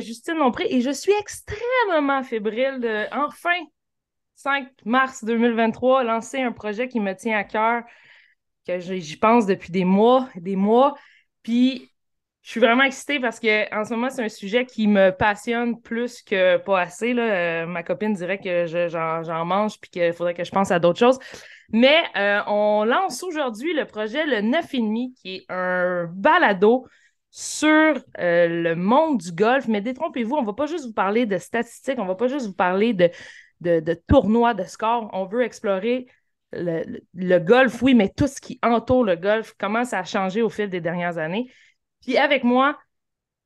Justine Lompré et je suis extrêmement fébrile de, enfin, 5 mars 2023, lancer un projet qui me tient à cœur, que j'y pense depuis des mois, des mois. Puis, je suis vraiment excitée parce que en ce moment, c'est un sujet qui me passionne plus que pas assez. Là. Euh, ma copine dirait que j'en mange puis qu'il faudrait que je pense à d'autres choses. Mais on lance aujourd'hui le projet Le 9,5, qui est un balado sur euh, le monde du golf. Mais détrompez-vous, on ne va pas juste vous parler de statistiques, on ne va pas juste vous parler de, tournois, de scores. On veut explorer le, golf, oui, mais tout ce qui entoure le golf, comment ça a changé au fil des dernières années. Puis avec moi,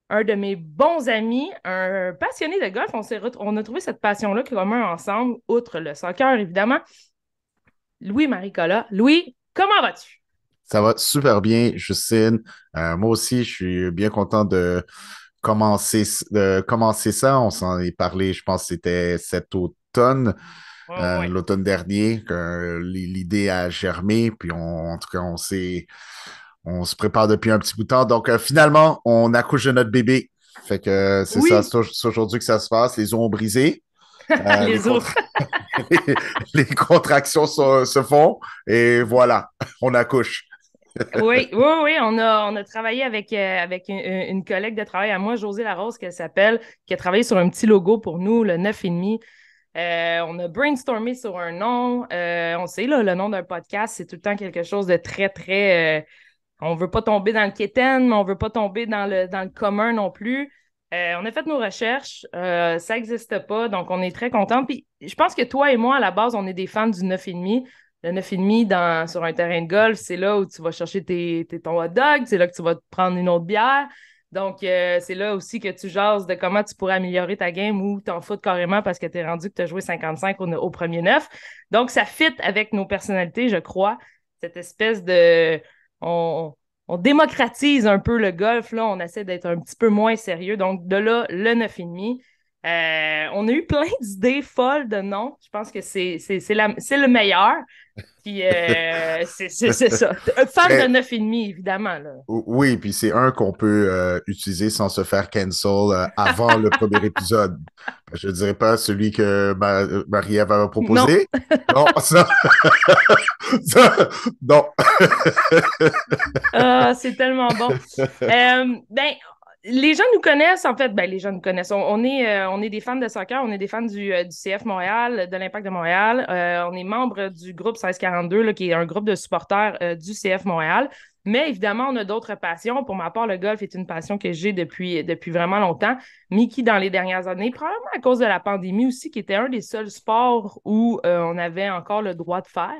un de mes bons amis, un passionné de golf, on, on a trouvé cette passion-là commun ensemble, outre le soccer, évidemment. Louis-Marie Collat. Louis, comment vas-tu? Ça va super bien, Justine. Euh, moi aussi, je suis bien content de commencer, de commencer ça. On s'en est parlé, je pense que c'était cet automne, euh, l'automne dernier, que l'idée a germé. Puis en tout cas, on s'est, on se prépare depuis un petit bout de temps. Donc euh, finalement, on accouche de notre bébé. Fait que c'est ça, c'est aujourd'hui que ça se passe. Les os ont brisé. les, les, les, contractions se, font et voilà, on accouche oui, oui, oui. On a, travaillé avec, euh, une, collègue de travail à moi, José Larose, qu'elle s'appelle, qui a travaillé sur un petit logo pour nous, le 9,5. Euh, on a brainstormé sur un nom. Euh, on sait, là, le nom d'un podcast, c'est tout le temps quelque chose de très, très. On ne veut pas tomber dans le quétaine, mais on ne veut pas tomber dans le, dans le commun non plus. on a fait nos recherches. ça n'existe pas, donc on est très contents. Puis je pense que toi et moi, à la base, on est des fans du 9,5 le 9,5 dans, sur un terrain de golf, c'est là où tu vas chercher tes, ton hot dog, c'est là que tu vas prendre une autre bière. Donc, euh, c'est là aussi que tu jases de comment tu pourrais améliorer ta game ou t'en foutre carrément parce que tu es rendu que tu as joué 55 au, premier neuf. Donc, ça fit avec nos personnalités, je crois. Cette espèce de. On, démocratise un peu le golf, là. On essaie d'être un petit peu moins sérieux. Donc, de là, le 9,5. Euh, on a eu plein d'idées folles de noms. Je pense que c'est le meilleur. Puis euh, c'est ça. Un fan de 9,5, évidemment. Là. Oui, puis c'est un qu'on peut euh, utiliser sans se faire cancel avant le premier épisode. Je ne dirais pas celui que Marie-Ève avait proposé. Non, ça. non. ah, c'est tellement bon. ben, les gens nous connaissent, en fait, ben, les gens nous connaissent. On, est, euh, on est des fans de soccer, on est des fans du, euh, du CF Montréal, de l'Impact de Montréal. Euh, on est membre du groupe 1642, là, qui est un groupe de supporters du CF Montréal. Mais évidemment, on a d'autres passions. Pour ma part, le golf est une passion que j'ai depuis, depuis vraiment longtemps, mais qui, dans les dernières années, probablement à cause de la pandémie aussi, qui était un des seuls sports où on avait encore le droit de faire.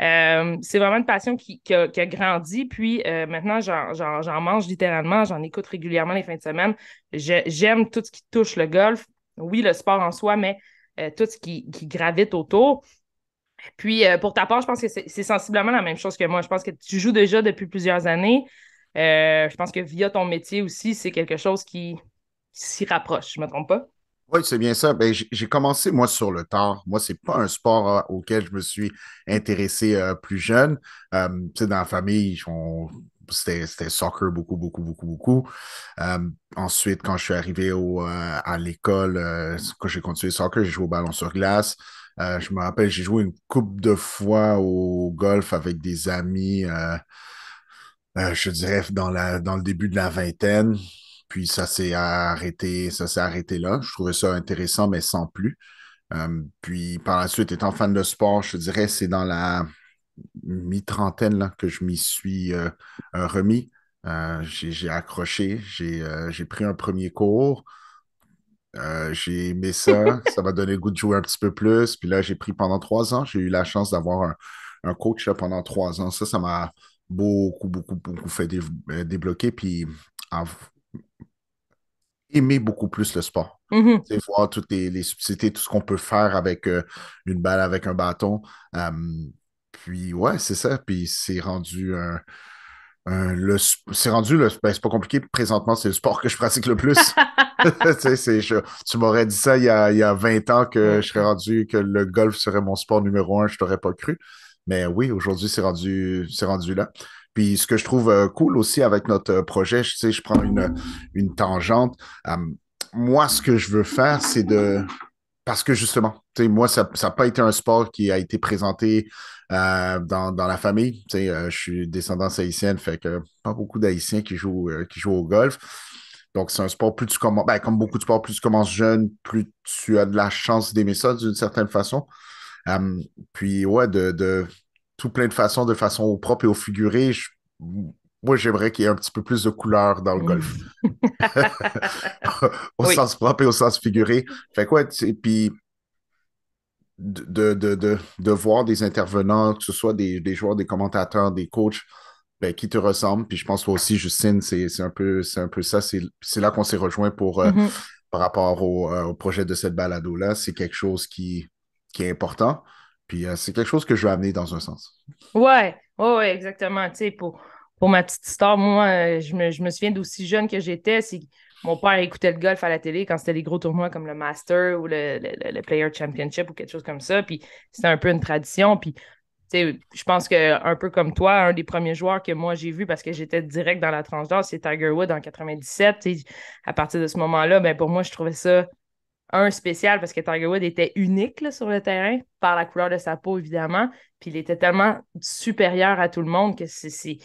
Euh, c'est vraiment une passion qui, a, grandi. Puis euh, maintenant, j'en mange littéralement, j'en écoute régulièrement les fins de semaine. J'aime tout ce qui touche le golf. Oui, le sport en soi, mais euh, tout ce qui, gravite autour. Puis pour ta part, je pense que c'est sensiblement la même chose que moi. Je pense que tu joues déjà depuis plusieurs années. je pense que via ton métier aussi, c'est quelque chose qui, qui s'y rapproche. Je ne me trompe pas? Oui, c'est bien ça. Ben, j'ai commencé, moi, sur le tard. Moi, c'est pas un sport euh, auquel je me suis intéressé euh, plus jeune. Euh, dans la famille, c'était soccer beaucoup, beaucoup, beaucoup, beaucoup. ensuite, quand je suis arrivé au, à l'école, quand j'ai continué le soccer, j'ai joué au ballon sur glace. je me rappelle, j'ai joué une coupe de fois au golf avec des amis, je dirais, dans, la, dans le début de la vingtaine. Puis ça s'est arrêté, ça s'est arrêté là. Je trouvais ça intéressant, mais sans plus. Euh, puis par la suite, étant fan de sport, je dirais c'est dans la mi-trentaine que je m'y suis euh, euh, remis. j'ai accroché, j'ai pris un premier cours. j'ai aimé ça, ça m'a donné le goût de jouer un petit peu plus. Puis là, j'ai pris pendant trois ans. J'ai eu la chance d'avoir un, coach pendant trois ans. Ça, ça m'a beaucoup, beaucoup, beaucoup fait débloquer. Puis aimer beaucoup plus le sport. Mm-hmm. Voir toutes les, subtilités, tout ce qu'on peut faire avec euh, une balle, avec un bâton. puis ouais, c'est ça. Puis c'est rendu un. le, c'est rendu le. Ben, c'est pas compliqué. Présentement, c'est le sport que je pratique le plus. tu m'aurais dit ça il y, a, il y a 20 ans que je serais rendu que le golf serait mon sport numéro un, je t'aurais pas cru. Mais oui, aujourd'hui, c'est rendu, c'est rendu là. Puis ce que je trouve euh, cool aussi avec notre projet, je sais, je prends une, une tangente. Euh, moi, ce que je veux faire, c'est de. Parce que justement, moi, ça n'a pas été un sport qui a été présenté euh, dans, dans, la famille. je suis descendant haïtienne, fait que pas beaucoup d'Haïtiens qui jouent, qui jouent au golf. Donc, c'est un sport, plus tu commences, ben, comme beaucoup de sports, plus tu commences jeune, plus tu as de la chance d'aimer ça d'une certaine façon. puis, ouais, de, de, tout plein de façons, de façon propre et au figuré. moi, j'aimerais qu'il y ait un petit peu plus de couleurs dans le golf. au sens propre et au sens figuré. Fait quoi, puis de, de, de, de, voir des intervenants, que ce soit des, des joueurs, des commentateurs, des coachs, ben, qui te ressemblent. Puis je pense toi aussi, Justine, c'est un, peu, un peu ça. C'est là qu'on s'est rejoint pour, euh, mm-hmm. par rapport au, euh, au, projet de cette balado-là. C'est quelque chose qui, qui est important. Puis euh, c'est quelque chose que je veux amener dans un sens. Ouais, ouais, exactement. Pour, pour ma petite histoire, moi, euh, je me, souviens d'aussi jeune que j'étais. Mon père écoutait le golf à la télé quand c'était les gros tournois comme le Master ou le, Player Championship ou quelque chose comme ça. Puis c'était un peu une tradition. Puis je pense que un peu comme toi, un des premiers joueurs que moi j'ai vu parce que j'étais direct dans la tranche d'or, c'est Tiger Wood en 97. À partir de ce moment-là, ben, pour moi, je trouvais ça un spécial parce que Tiger Wood était unique sur le terrain, par la couleur de sa peau, évidemment. Puis il était tellement supérieur à tout le monde que c'est.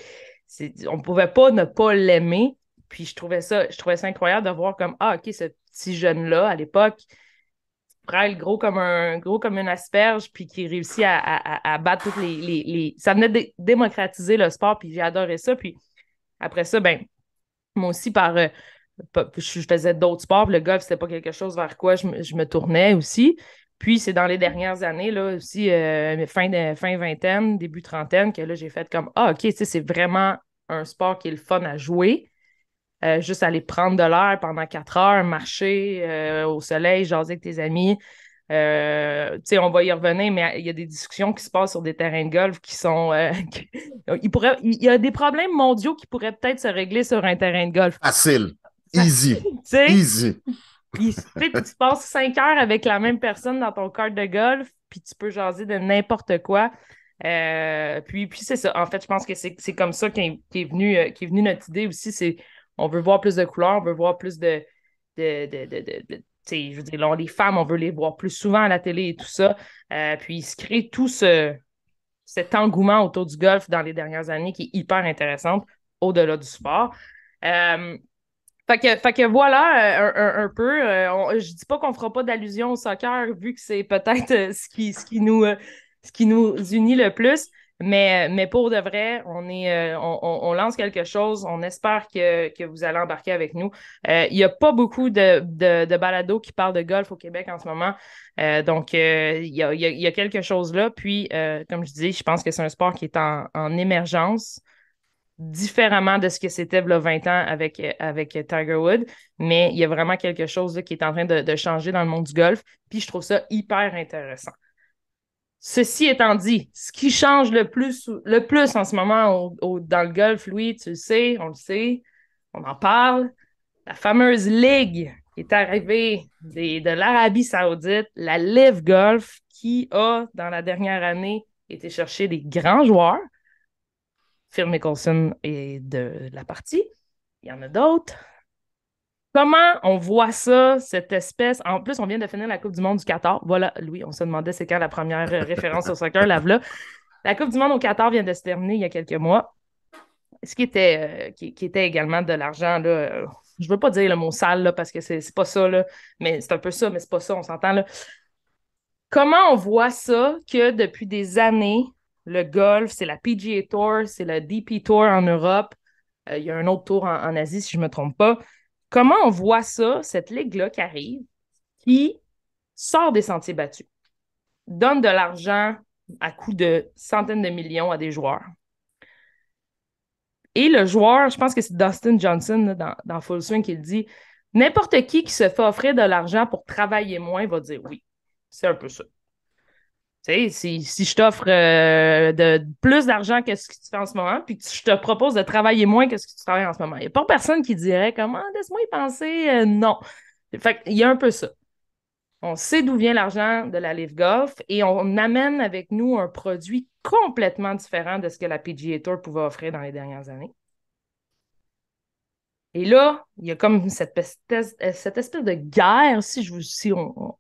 On ne pouvait pas ne pas l'aimer. Puis je trouvais ça, je trouvais ça incroyable de voir comme Ah, OK, ce petit jeune-là, à l'époque, le gros comme un gros comme une asperge, puis qui réussit à, battre toutes les, les, Ça venait de démocratiser le sport, puis j'ai adoré ça. Puis après ça, ben, moi aussi, par. Euh, je faisais d'autres sports. Le golf, c'était pas quelque chose vers quoi je me, tournais aussi. Puis c'est dans les dernières années, là, aussi, euh, fin, de, fin vingtaine, début trentaine, que là, j'ai fait comme Ah, OK, c'est vraiment un sport qui est le fun à jouer. Euh, juste aller prendre de l'air pendant quatre heures, marcher euh, au soleil, jaser avec tes amis. on va y revenir, mais il y a des discussions qui se passent sur des terrains de golf qui sont. il, pourrait, il y a des problèmes mondiaux qui pourraient peut-être se régler sur un terrain de golf. Facile. Easy. Easy. Puis, tu passes cinq heures avec la même personne dans ton cart de golf, puis tu peux jaser de n'importe quoi. Euh, puis, puis c'est ça. En fait, je pense que c'est comme ça qu'est est venu, euh, est venu notre idée aussi. C'est on veut voir plus de couleurs, on veut voir plus de. de, de, de, je veux dire, les femmes, on veut les voir plus souvent à la télé et tout ça. Euh, puis il se crée tout ce, cet engouement autour du golf dans les dernières années qui est hyper intéressant au-delà du sport. Euh, fait que, voilà euh, un, peu. Euh, je dis pas qu'on fera pas d'allusion au soccer vu que c'est peut-être euh, ce, qui, ce, qui nous, ce qui nous unit le plus. Mais, mais pour de vrai, on, est, on, lance quelque chose. On espère que, vous allez embarquer avec nous. Il n'y a pas beaucoup de, de, balados qui parlent de golf au Québec en ce moment. donc, il y, a, quelque chose là. Puis, comme je dis, je pense que c'est un sport qui est en, en émergence différemment de ce que c'était a 20 ans avec, avec Tiger Wood, mais il y a vraiment quelque chose qui est en train de, changer dans le monde du golf, puis je trouve ça hyper intéressant. Ceci étant dit, ce qui change le plus, le en ce moment dans le golf, Louis, tu le sais, on le sait, on en parle, la fameuse ligue est arrivée de l'Arabie saoudite, la Live Golf, qui a, dans la dernière année, été chercher des grands joueurs, Phil Mickelson est de la partie. Il y en a d'autres. Comment on voit ça, cette espèce? En plus, on vient de finir la Coupe du Monde du Qatar. Voilà, Louis, on se demandait c'est quand la première référence au soccer, là, là. La Coupe du Monde au Qatar vient de se terminer il y a quelques mois. Ce qui était, euh, qui, était également de l'argent, là. Euh, je veux pas dire le mot sale, là, parce que c'est pas ça, là. Mais c'est un peu ça, mais c'est pas ça, on s'entend, là. Comment on voit ça que depuis des années, le golf, c'est la PGA Tour, c'est la DP Tour en Europe. Euh, il y a un autre tour en, Asie, si je ne me trompe pas. Comment on voit ça, cette ligue-là qui arrive, qui sort des sentiers battus, donne de l'argent à coût de centaines de millions à des joueurs? Et le joueur, je pense que c'est Dustin Johnson dans, Full Swing qui le dit n'importe qui qui se fait offrir de l'argent pour travailler moins va dire oui. C'est un peu ça. Sais, si, je t'offre euh, plus d'argent que ce que tu fais en ce moment, puis que je te propose de travailler moins que ce que tu travailles en ce moment, il n'y a pas personne qui dirait comment, laisse-moi y penser, euh, non. Il y a un peu ça. on sait d'où vient l'argent de la Live Golf et on amène avec nous un produit complètement différent de ce que la PGA Tour pouvait offrir dans les dernières années. Et là, il y a comme cette espèce, de guerre, si je si on,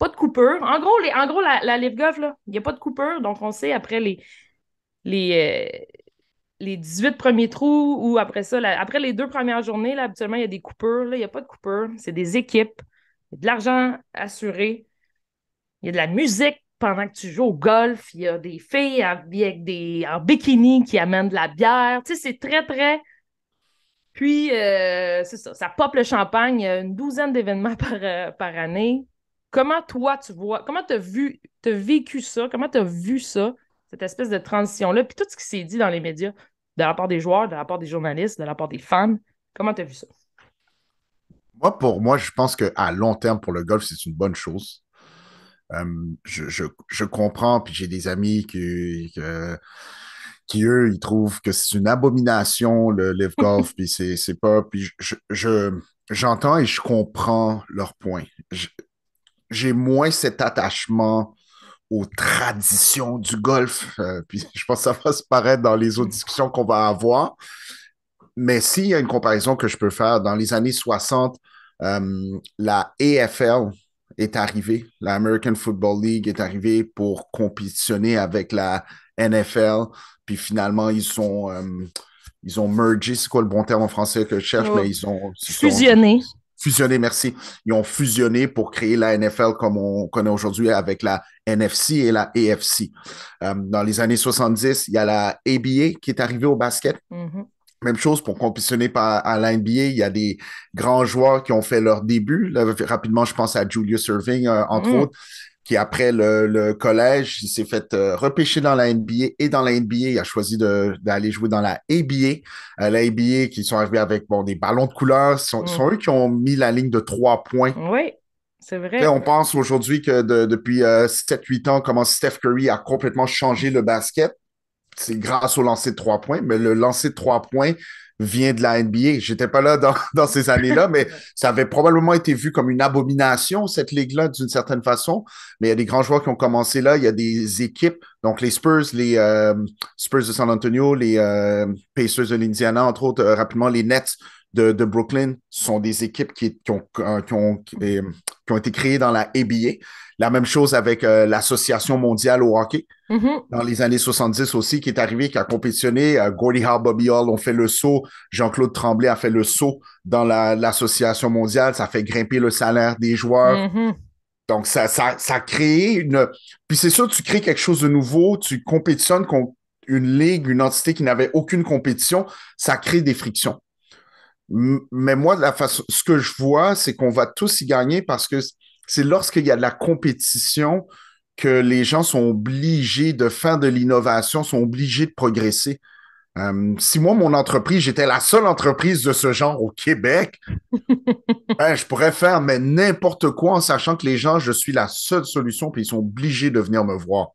pas de coupure. En gros, les, en gros la, Live Golf, il n'y a pas de coupure, donc on sait après les, les, euh, les 18 premiers trous ou après ça, après les deux premières journées, là, habituellement, il y a des coupures. Il n'y a pas de coupures. C'est des équipes. Il y a de l'argent assuré. Il y a de la musique pendant que tu joues au golf. Il y a des filles avec des, en bikini qui amènent de la bière. Tu sais, c'est très, très. Puis, euh, c'est ça. Ça pop le champagne. Il y a une douzaine d'événements euh, par année. Comment toi, tu vois, comment tu as vu, tu as vécu ça? Comment tu as vu ça? cette espèce de transition-là, puis tout ce qui s'est dit dans les médias, de la part des joueurs, de la part des journalistes, de la part des fans. Comment tu as vu ça? Moi, pour moi, je pense qu'à long terme, pour le golf, c'est une bonne chose. Euh, je, comprends, puis j'ai des amis qui, qui, eux, ils trouvent que c'est une abomination, le live golf, puis c'est pas. Puis je, j'entends et je comprends leur point. J'ai moins cet attachement aux traditions du golf. Euh, puis je pense que ça va se paraître dans les autres discussions qu'on va avoir. Mais s'il y a une comparaison que je peux faire, dans les années 60, euh, la AFL est arrivée, la American Football League est arrivée pour compétitionner avec la NFL. Puis finalement, ils sont, euh, ils ont mergé, c'est quoi le bon terme en français que je cherche, oh. mais ils ont fusionné fusionné, merci. Ils ont fusionné pour créer la NFL comme on connaît aujourd'hui avec la NFC et la AFC. Euh, dans les années 70, il y a la ABA qui est arrivée au basket. Mm-hmm. Même chose pour compétitionner par, à l'NBA. Il y a des grands joueurs qui ont fait leur début. rapidement, je pense à Julius Irving, euh, entre mm. autres, qui après le, collège, il s'est fait euh, repêcher dans la NBA et dans la NBA, il a choisi d'aller jouer dans la ABA. Euh, la ABA qui sont arrivés avec bon, des ballons de couleur, ce sont, mm. eux qui ont mis la ligne de trois points. Oui. C'est vrai. on pense aujourd'hui que depuis 7-8 euh, ans, comment Steph Curry a complètement changé le basket. C'est grâce au lancer de trois points, mais le lancer de trois points, vient de la NBA. J'étais pas là dans, ces années-là, mais ça avait probablement été vu comme une abomination, cette ligue-là, d'une certaine façon. Mais il y a des grands joueurs qui ont commencé là. Il y a des équipes, donc les Spurs, les euh, Spurs de San Antonio, les euh, Pacers de l'Indiana, entre autres, euh, rapidement, les Nets de, Brooklyn sont des équipes qui, ont, qui, ont, qui, ont, été créées dans la ABA. La même chose avec euh, l'Association mondiale au hockey mm-hmm. dans les années 70 aussi, qui est arrivé, qui a compétitionné. Euh, Gordie Howe, Bobby Hall ont fait le saut. Jean-Claude Tremblay a fait le saut dans l'Association mondiale. Ça fait grimper le salaire des joueurs. Mm-hmm. Donc, ça, ça, ça a créé une. Puis c'est sûr, tu crées quelque chose de nouveau, tu compétitionnes contre une ligue, une entité qui n'avait aucune compétition, ça crée des frictions. Mais moi, la façon, ce que je vois, c'est qu'on va tous y gagner parce que c'est lorsqu'il y a de la compétition que les gens sont obligés de faire de l'innovation, sont obligés de progresser. Euh, si moi, mon entreprise, j'étais la seule entreprise de ce genre au Québec, ben, je pourrais faire mais n'importe quoi en sachant que les gens, je suis la seule solution, puis ils sont obligés de venir me voir.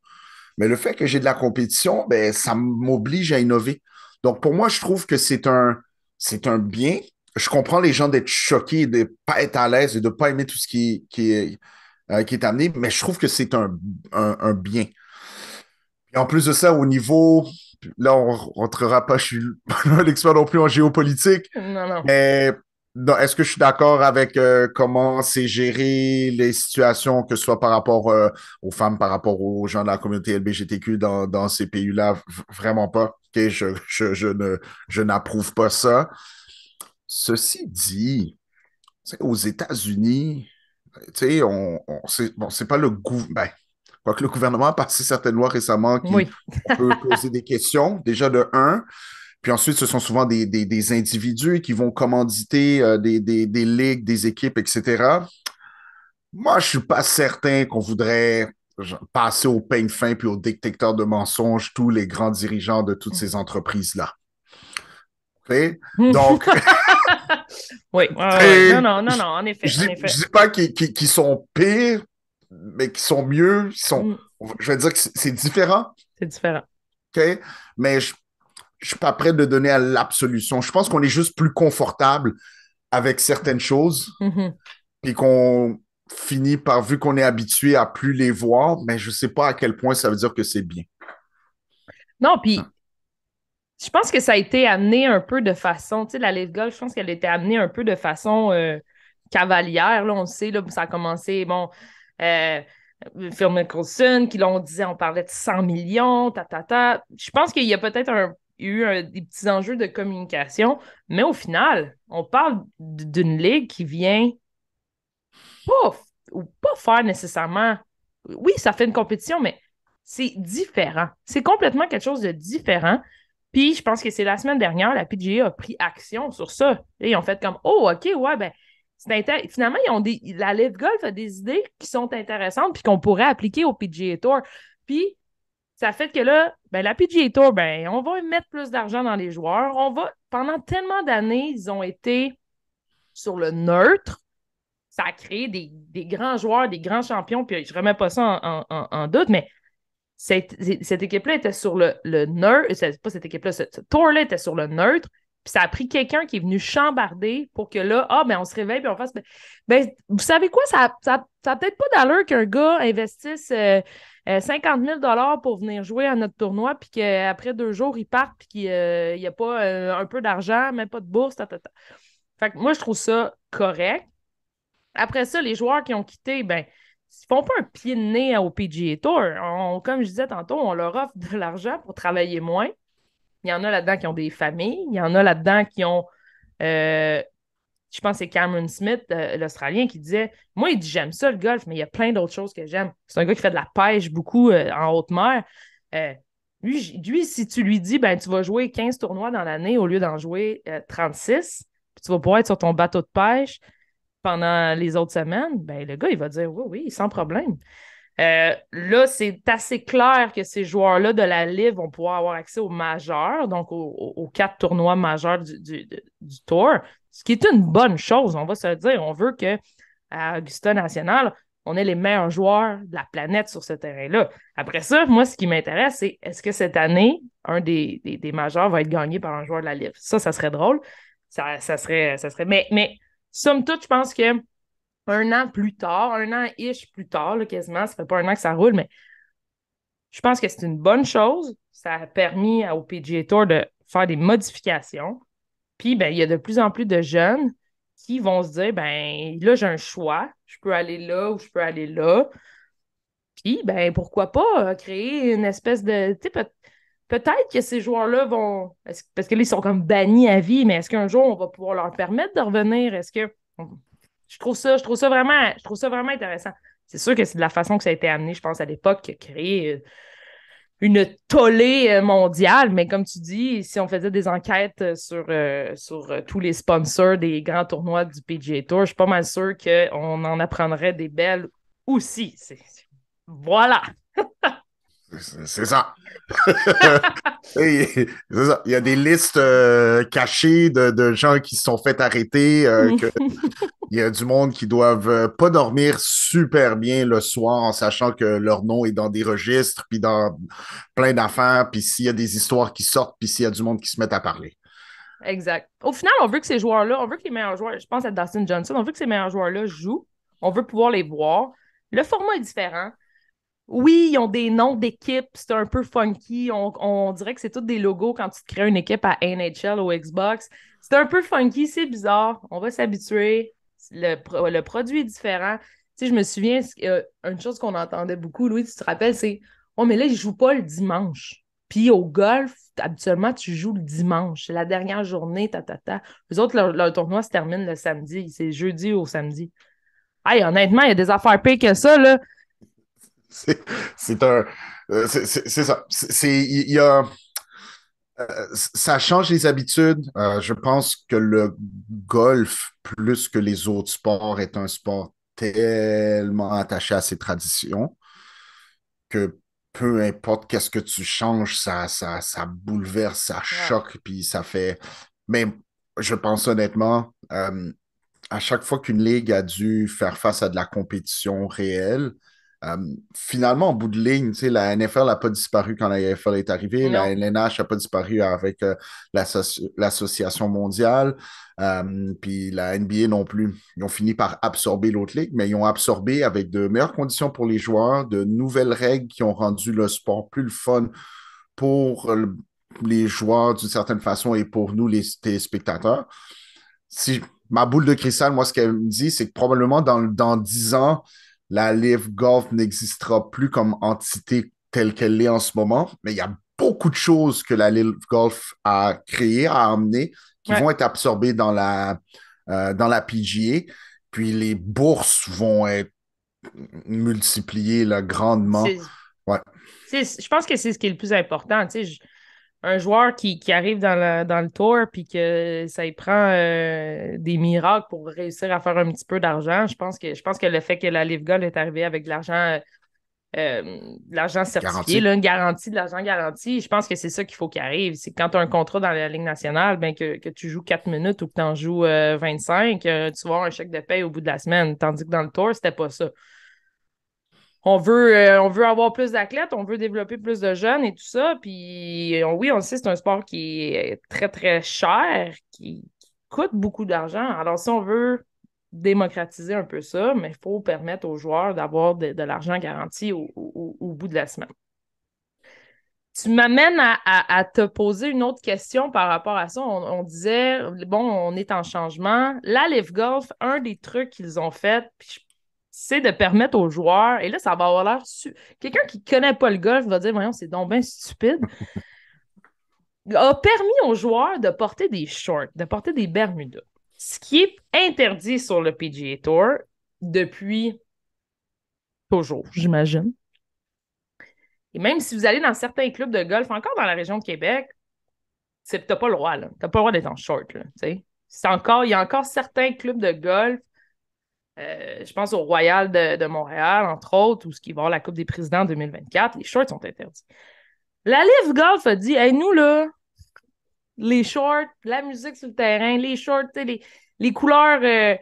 Mais le fait que j'ai de la compétition, ben, ça m'oblige à innover. Donc, pour moi, je trouve que c'est un, c'est un bien, je comprends les gens d'être choqués, de ne pas être à l'aise et de ne pas aimer tout ce qui, qui, est, euh, qui est amené, mais je trouve que c'est un, un, bien. Et en plus de ça, au niveau, là, on ne rentrera pas, je suis pas l'expert non plus en géopolitique, non, non. mais est-ce que je suis d'accord avec euh, comment c'est géré les situations, que ce soit par rapport euh, aux femmes, par rapport aux gens de la communauté LBGTQ dans, dans ces pays-là? Vraiment pas. Je, je, je, ne, je n'approuve pas ça. Ceci dit, aux États-Unis, tu sais, on, bon, c'est pas le gouvernement. Ben, que le gouvernement a passé certaines lois récemment qui peuvent poser des questions, déjà de un. Puis ensuite, ce sont souvent des, des, individus qui vont commanditer euh, des, des, ligues, des équipes, etc. Moi, je suis pas certain qu'on voudrait passer au peigne fin puis au détecteur de mensonges tous les grands dirigeants de toutes ces entreprises-là. Donc. oui, non, non, non, non, en effet. Je ne dis pas qu'ils sont pires, mais qu'ils sont mieux. sont, mm. Je vais dire que c'est différent. C'est différent. OK? Mais je ne suis pas prêt de donner à l'absolution. Je pense qu'on est juste plus confortable avec certaines choses. Mm-hmm. Puis qu'on finit par, vu qu'on est habitué à plus les voir, mais je sais pas à quel point ça veut dire que c'est bien. Non, puis ah. je pense que ça a été amené un peu de façon, tu sais, la Live Golf, je pense qu'elle a été amenée un peu de façon euh, cavalière, là, on sait, là, ça a commencé, bon, euh, Phil Mickelson, qui l'on disait, on parlait de 100 millions, ta, ta, ta. Je pense qu'il y a peut-être eu des petits enjeux de communication, mais au final, on parle d'une ligue qui vient pas, pas faire nécessairement. Oui, ça fait une compétition, mais c'est différent. C'est complètement quelque chose de différent. Puis je pense que c'est la semaine dernière, la PGA a pris action sur ça. Et ils ont fait comme Oh, OK, ouais, ben, c'est finalement, ils ont des... la Live Golf a des idées qui sont intéressantes puis qu'on pourrait appliquer au PGA Tour. Puis ça fait que là, ben, la PGA Tour, ben, on va mettre plus d'argent dans les joueurs. On va, pendant tellement d'années, ils ont été sur le neutre ça a créé des, grands joueurs, des grands champions, puis je ne remets pas ça en, doute, mais cette, équipe-là était sur le, le neutre, pas cette équipe-là, ce, tour-là était sur le neutre, puis ça a pris quelqu'un qui est venu chambarder pour que là, ah, ben on se réveille, puis on fasse. Ben, ben vous savez quoi, ça n'a ça, peut-être pas d'allure qu'un gars investisse 50 euh, 000 euh, pour venir jouer à notre tournoi, puis qu'après deux jours, il part, puis qu'il n'y euh, a pas un peu d'argent, même pas de bourse, ta, Fait que moi, je trouve ça correct. Après ça, les joueurs qui ont quitté, ben, ils font pas un pied de nez au PGA Tour. comme je disais tantôt, on leur offre de l'argent pour travailler moins. Il y en a là-dedans qui ont des familles. Il y en a là-dedans qui ont. Euh, je pense que c'est Cameron Smith, euh, l'Australien, qui disait Moi, il dit J'aime ça le golf, mais il y a plein d'autres choses que j'aime. C'est un gars qui fait de la pêche beaucoup euh, en haute mer. lui, lui, si tu lui dis ben, Tu vas jouer 15 tournois dans l'année au lieu d'en jouer 36, puis tu vas pouvoir être sur ton bateau de pêche, pendant les autres semaines, ben, le gars, il va dire oui, oui, sans problème. Euh, là, c'est assez clair que ces joueurs-là de la Live vont pouvoir avoir accès aux majeurs, donc aux, quatre tournois majeurs du, Tour, ce qui est une bonne chose, on va se dire. On veut que à Augusta National, on ait les meilleurs joueurs de la planète sur ce terrain-là. Après ça, moi, ce qui m'intéresse, c'est est-ce que cette année, un des, majeurs va être gagné par un joueur de la Live? Ça, ça serait drôle. Ça, ça serait, ça serait. Mais, mais somme toute, je pense que un an plus tard, un an ish plus tard, quasiment, ça fait pas un an que ça roule, mais je pense que c'est une bonne chose. Ça a permis au PGA Tour de faire des modifications. Puis, ben, il y a de plus en plus de jeunes qui vont se dire, ben, là, j'ai un choix. Je peux aller là ou je peux aller là. Puis, ben, pourquoi pas euh, créer une espèce de. Peut-être que ces joueurs-là vont. Parce que là, ils sont comme bannis à vie, mais est-ce qu'un jour, on va pouvoir leur permettre de revenir? Est-ce que. Je trouve ça, je trouve ça vraiment, je trouve ça vraiment intéressant. C'est sûr que c'est de la façon que ça a été amené, je pense, à l'époque, créer euh, une tollée euh, mondiale. Mais comme tu dis, si on faisait des enquêtes euh, sur, sur tous les sponsors des grands tournois du PGA Tour, je suis pas mal sûr qu'on en apprendrait des belles aussi. Voilà. C'est ça. Il y a des listes euh, cachées de, gens qui se sont fait arrêter. Euh, il y a du monde qui doivent euh, pas dormir super bien le soir en sachant que leur nom est dans des registres, puis dans plein d'affaires, puis s'il y a des histoires qui sortent, puis s'il y a du monde qui se met à parler. Exact. Au final, on veut que ces joueurs-là, on veut que les meilleurs joueurs, je pense à Dustin Johnson, on veut que ces meilleurs joueurs-là jouent. On veut pouvoir les voir. Le format est différent oui, ils ont des noms d'équipes, c'est un peu funky. On, dirait que c'est tous des logos quand tu te crées une équipe à NHL ou Xbox. C'est un peu funky, c'est bizarre. On va s'habituer. Le, produit est différent. Tu sais, je me souviens, euh, une chose qu'on entendait beaucoup, Louis, tu te rappelles, c'est Oh, mais là, ils ne jouent pas le dimanche. Puis au golf, habituellement, tu joues le dimanche. C'est la dernière journée, ta, ta. Les autres, leur, tournoi se termine le samedi. C'est jeudi au samedi. Hey, honnêtement, il y a des affaires pires que ça, là. C'est un. Euh, c'est ça. Il y a. Euh, ça change les habitudes. Euh, je pense que le golf, plus que les autres sports, est un sport tellement attaché à ses traditions que peu importe qu'est-ce que tu changes, ça, ça, ça bouleverse, ça choque, puis ça fait. Mais je pense honnêtement, à chaque fois qu'une ligue a dû faire face à de la compétition réelle, Euh, finalement, en bout de ligne, la NFL n'a pas disparu quand la NFL est arrivée. La LNH n'a pas disparu avec euh, l'Association mondiale. Euh, puis la NBA non plus. Ils ont fini par absorber l'autre ligue, mais ils ont absorbé avec de meilleures conditions pour les joueurs, de nouvelles règles qui ont rendu le sport plus le fun pour les joueurs d'une certaine façon et pour nous, les téléspectateurs. Si ma boule de cristal, moi, ce qu'elle me dit, c'est que probablement dans, dans 10 ans, la Live Golf n'existera plus comme entité telle qu'elle est en ce moment, mais il y a beaucoup de choses que la Live Golf a créées, a amenées, qui vont être absorbées dans la, euh, dans la PGA. Puis les bourses vont être multipliées là, grandement. Ouais. Je pense que c'est ce qui est le plus important. Tu sais, un joueur qui, arrive dans le, dans le tour puis que ça y prend euh, des miracles pour réussir à faire un petit peu d'argent, je pense que je pense que le fait que la Live Gold est arrivée avec de l'argent euh, l'argent certifié, une garantie de l'argent garanti, je pense que c'est ça qu'il faut qu'il arrive. C'est quand tu as un contrat dans la Ligue nationale, ben que, tu joues 4 minutes ou que tu en joues 25, euh, tu vas avoir un chèque de paie au bout de la semaine. Tandis que dans le tour, c'était pas ça on veut, euh, on veut avoir plus d'athlètes, on veut développer plus de jeunes et tout ça. Puis oui, on sait que c'est un sport qui est très, très cher, qui, coûte beaucoup d'argent. Alors, si on veut démocratiser un peu ça, mais il faut permettre aux joueurs d'avoir de, l'argent garanti au, bout de la semaine. Tu m'amènes à, te poser une autre question par rapport à ça. On, disait, bon, on est en changement. La Live Golf, un des trucs qu'ils ont fait, puis je c'est de permettre aux joueurs, et là, ça va avoir l'air. Quelqu'un qui ne connaît pas le golf va dire Voyons, c'est donc bien stupide. a permis aux joueurs de porter des shorts, de porter des Bermudas. Ce qui est interdit sur le PGA Tour depuis toujours, j'imagine. Et même si vous allez dans certains clubs de golf, encore dans la région de Québec, tu n'as pas le droit. Tu n'as pas le droit d'être en short. c'est encore, il y a encore certains clubs de golf euh, je pense au Royal de, Montréal, entre autres, où ce qui va avoir la Coupe des présidents en 2024, les shorts sont interdits. La Live Golf a dit Hey, nous, là, les shorts, la musique sur le terrain, les shorts, les, couleurs euh,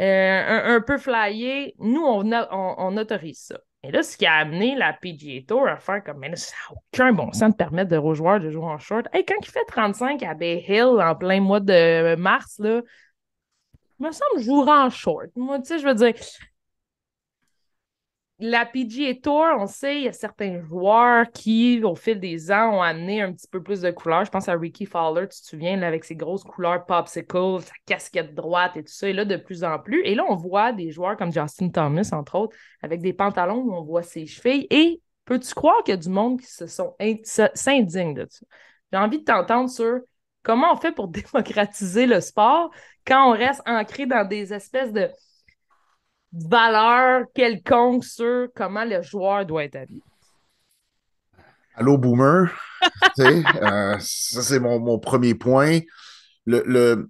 euh, un, peu flyées, nous, on, on, autorise ça. Et là, ce qui a amené la PGA Tour à faire comme, mais ça n'a aucun bon sens de permettre aux joueurs de jouer en short. Hey, quand il fait 35 à Bay Hill en plein mois de mars, là, me semble jouer en short. Moi, tu sais, je veux dire, la PGA Tour, on sait, il y a certains joueurs qui, au fil des ans, ont amené un petit peu plus de couleurs. Je pense à Ricky Fowler, tu te souviens, avec ses grosses couleurs popsicle, sa casquette droite et tout ça. Et là, de plus en plus. Et là, on voit des joueurs comme Justin Thomas, entre autres, avec des pantalons où on voit ses chevilles. Et peux-tu croire qu'il y a du monde qui se sont s'indigne de ça? J'ai envie de t'entendre sur comment on fait pour démocratiser le sport quand on reste ancré dans des espèces de valeurs quelconques sur comment le joueur doit être habillé? Allô, boomer? Euh, ça, c'est mon, premier point. Le,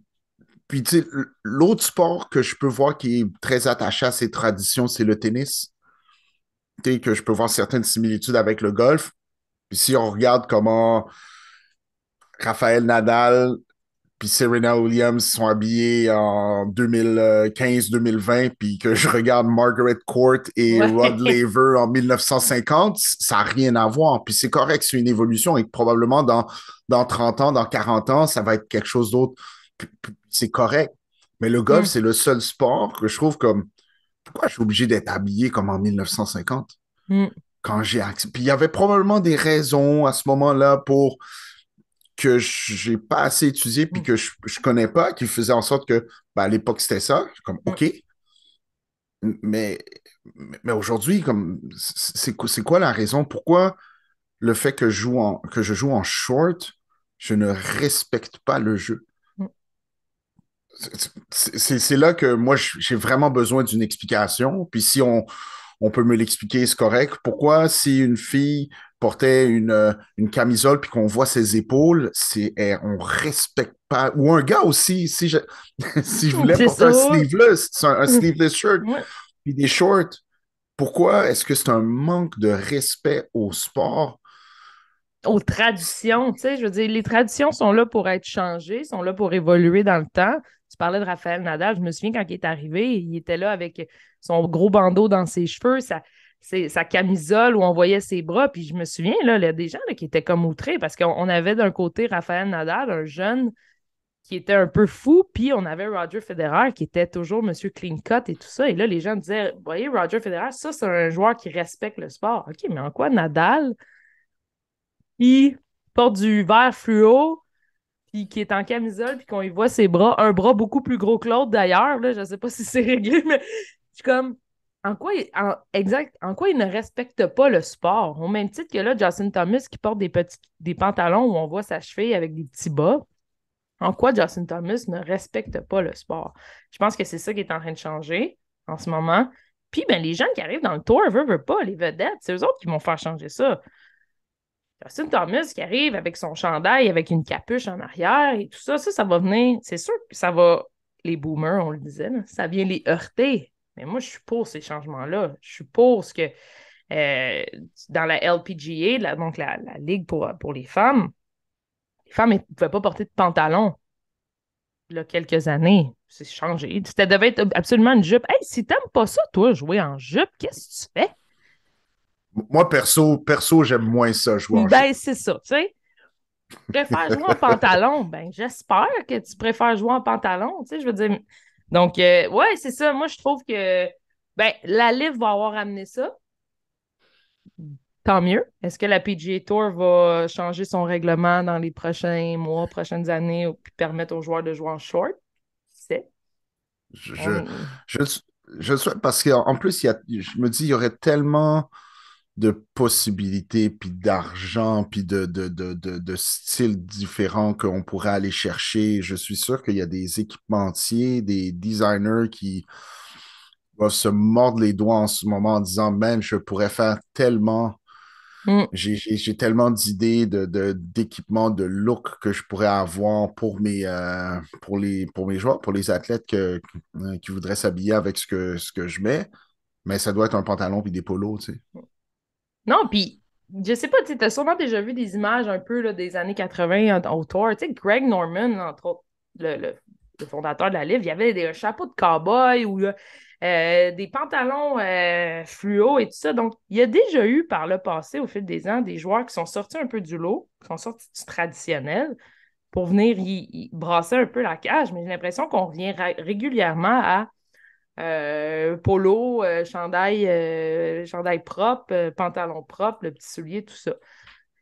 Puis, tu sais, l'autre sport que je peux voir qui est très attaché à ces traditions, c'est le tennis. Tu sais, que je peux voir certaines similitudes avec le golf. Puis, si on regarde comment Raphaël Nadal puis Serena Williams sont habillés en 2015-2020, puis que je regarde Margaret Court et Rod Laver en 1950, ça n'a rien à voir. Puis c'est correct, c'est une évolution et probablement dans, dans 30 ans, dans 40 ans, ça va être quelque chose d'autre. C'est correct. Mais le golf, mm. c'est le seul sport que je trouve comme pourquoi je suis obligé d'être habillé comme en 1950? Mm. Quand j'ai Puis il y avait probablement des raisons à ce moment-là pour que j'ai pas assez étudié puis mm. que je, je connais pas, qui faisait en sorte que ben, à l'époque c'était ça. Comme OK. Mais, mais aujourd'hui, comme c'est quoi la raison? Pourquoi le fait que je joue en, que je joue en short, je ne respecte pas le jeu? Mm. C'est là que moi, j'ai vraiment besoin d'une explication. Puis si on, on peut me l'expliquer, c'est correct. Pourquoi si une fille portait une, euh, une camisole puis qu'on voit ses épaules, c'est eh, on respecte pas. Ou un gars aussi, si je, si je voulais porter un sleeveless, un, sleeveless shirt, puis des shorts, pourquoi est-ce que c'est un manque de respect au sport? Aux traditions, tu sais, je veux dire, les traditions sont là pour être changées, sont là pour évoluer dans le temps. Parlais de Raphaël Nadal, je me souviens quand il est arrivé, il était là avec son gros bandeau dans ses cheveux, sa camisole où on voyait ses bras. Puis je me souviens, là, il y a des gens qui étaient comme outrés parce qu'on avait d'un côté Raphaël Nadal, un jeune qui était un peu fou, puis on avait Roger Federer qui était toujours Monsieur Clean Cut et tout ça. Et là, les gens disaient, voyez, Roger Federer, ça, c'est un joueur qui respecte le sport. OK, mais en quoi Nadal, il porte du vert fluo, puis qui est en camisole, puis qu'on y voit ses bras, un bras beaucoup plus gros que l'autre d'ailleurs, je ne sais pas si c'est réglé, mais je suis comme, en quoi, en, exact, en quoi il ne respecte pas le sport? Au même titre que là, Justin Thomas qui porte des petits des pantalons où on voit sa cheville avec des petits bas en quoi Justin Thomas ne respecte pas le sport? Je pense que c'est ça qui est en train de changer en ce moment. Puis, ben, les gens qui arrivent dans le tour, veulent, veulent pas, les vedettes, c'est eux autres qui vont faire changer ça. Justin Thomas qui arrive avec son chandail, avec une capuche en arrière et tout ça, ça, ça va venir. C'est sûr que ça va, les boomers, on le disait, ça vient les heurter. Mais moi, je suis pour ces changements-là. Je suis pour ce que euh, dans la LPGA, donc la, la Ligue pour, pour les femmes, les femmes ne pouvaient pas porter de pantalon. Il y a quelques années, c'est changé. Ça devait être absolument une jupe. Hey, si t'aimes pas ça, toi, jouer en jupe, qu'est-ce que tu fais? Moi, perso, perso j'aime moins ça, jouer en ben, c'est ça, tu sais. Tu préfères jouer en pantalon. Ben, j'espère que tu préfères jouer en pantalon, tu sais, je veux dire. Donc, euh, ouais, c'est ça. Moi, je trouve que, ben, la livre va avoir amené ça tant mieux. Est-ce que la PGA Tour va changer son règlement dans les prochains mois, prochaines années, ou permettre aux joueurs de jouer en short? C'est. Je, je, je, souhaite parce qu'en plus, il y a, je me dis, il y aurait tellement de possibilités, puis d'argent, puis de, de, de, de, styles différents qu'on pourrait aller chercher. Je suis sûr qu'il y a des équipementiers, des designers qui vont se mordre les doigts en ce moment en disant, man, je pourrais faire tellement Mm. J'ai tellement d'idées d'équipements, de, de, look que je pourrais avoir pour mes, euh, pour les, pour mes joueurs, pour les athlètes que, euh, qui voudraient s'habiller avec ce que, ce que je mets. Mais ça doit être un pantalon puis des polos, tu sais. Non, puis je sais pas, tu as sûrement déjà vu des images un peu des années 80 autour. Tu sais, Greg Norman, entre autres, le, fondateur de la livre, il y avait des chapeaux de cowboy ou euh, des pantalons euh, fluo et tout ça. Donc, il y a déjà eu par le passé, au fil des ans, des joueurs qui sont sortis un peu du lot, qui sont sortis du traditionnel pour venir y, brasser un peu la cage. Mais j'ai l'impression qu'on revient régulièrement à euh, polo, chandail, chandail propre, pantalon propre, le petit soulier, tout ça.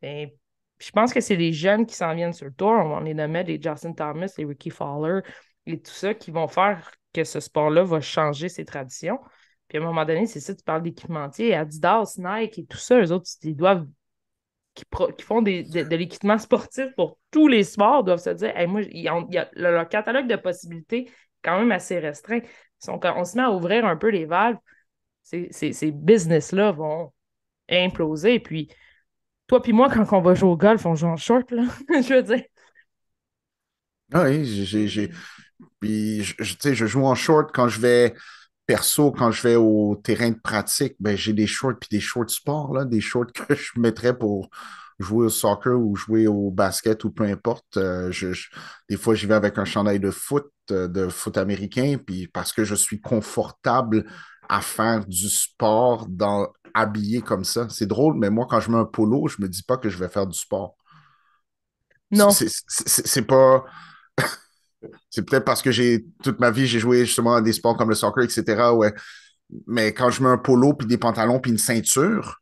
Je pense que c'est les jeunes qui s'en viennent sur le tour. On les nommait les Justin Thomas, les Ricky Fowler et tout ça, qui vont faire que ce sport-là va changer ses traditions. Puis à un moment donné, c'est ça, tu parles d'équipementiers, Adidas, Nike et tout ça, eux autres, ils doivent, qui, font des, de, l'équipement sportif pour tous les sports, doivent se dire, moi, il y a, leur catalogue de possibilités est quand même assez restreint. On, on se met à ouvrir un peu les valves, ces, ces, business-là vont imploser. Puis toi puis moi, quand on va jouer au golf, on joue en short, là, je veux dire. Ah oui, j'ai puis, je, sais, je joue en short quand je vais perso, quand je vais au terrain de pratique, ben, j'ai des shorts puis des shorts sport, là, des shorts que je mettrais pour jouer au soccer ou jouer au basket ou peu importe. Euh, je, des fois, j'y vais avec un chandail de foot, euh, de foot américain, puis parce que je suis confortable à faire du sport dans, habillé comme ça. C'est drôle, mais moi, quand je mets un polo, je me dis pas que je vais faire du sport. Non. C'est pas. C'est peut-être parce que j'ai toute ma vie, j'ai joué justement à des sports comme le soccer, etc. Ouais. Mais quand je mets un polo, puis des pantalons, puis une ceinture,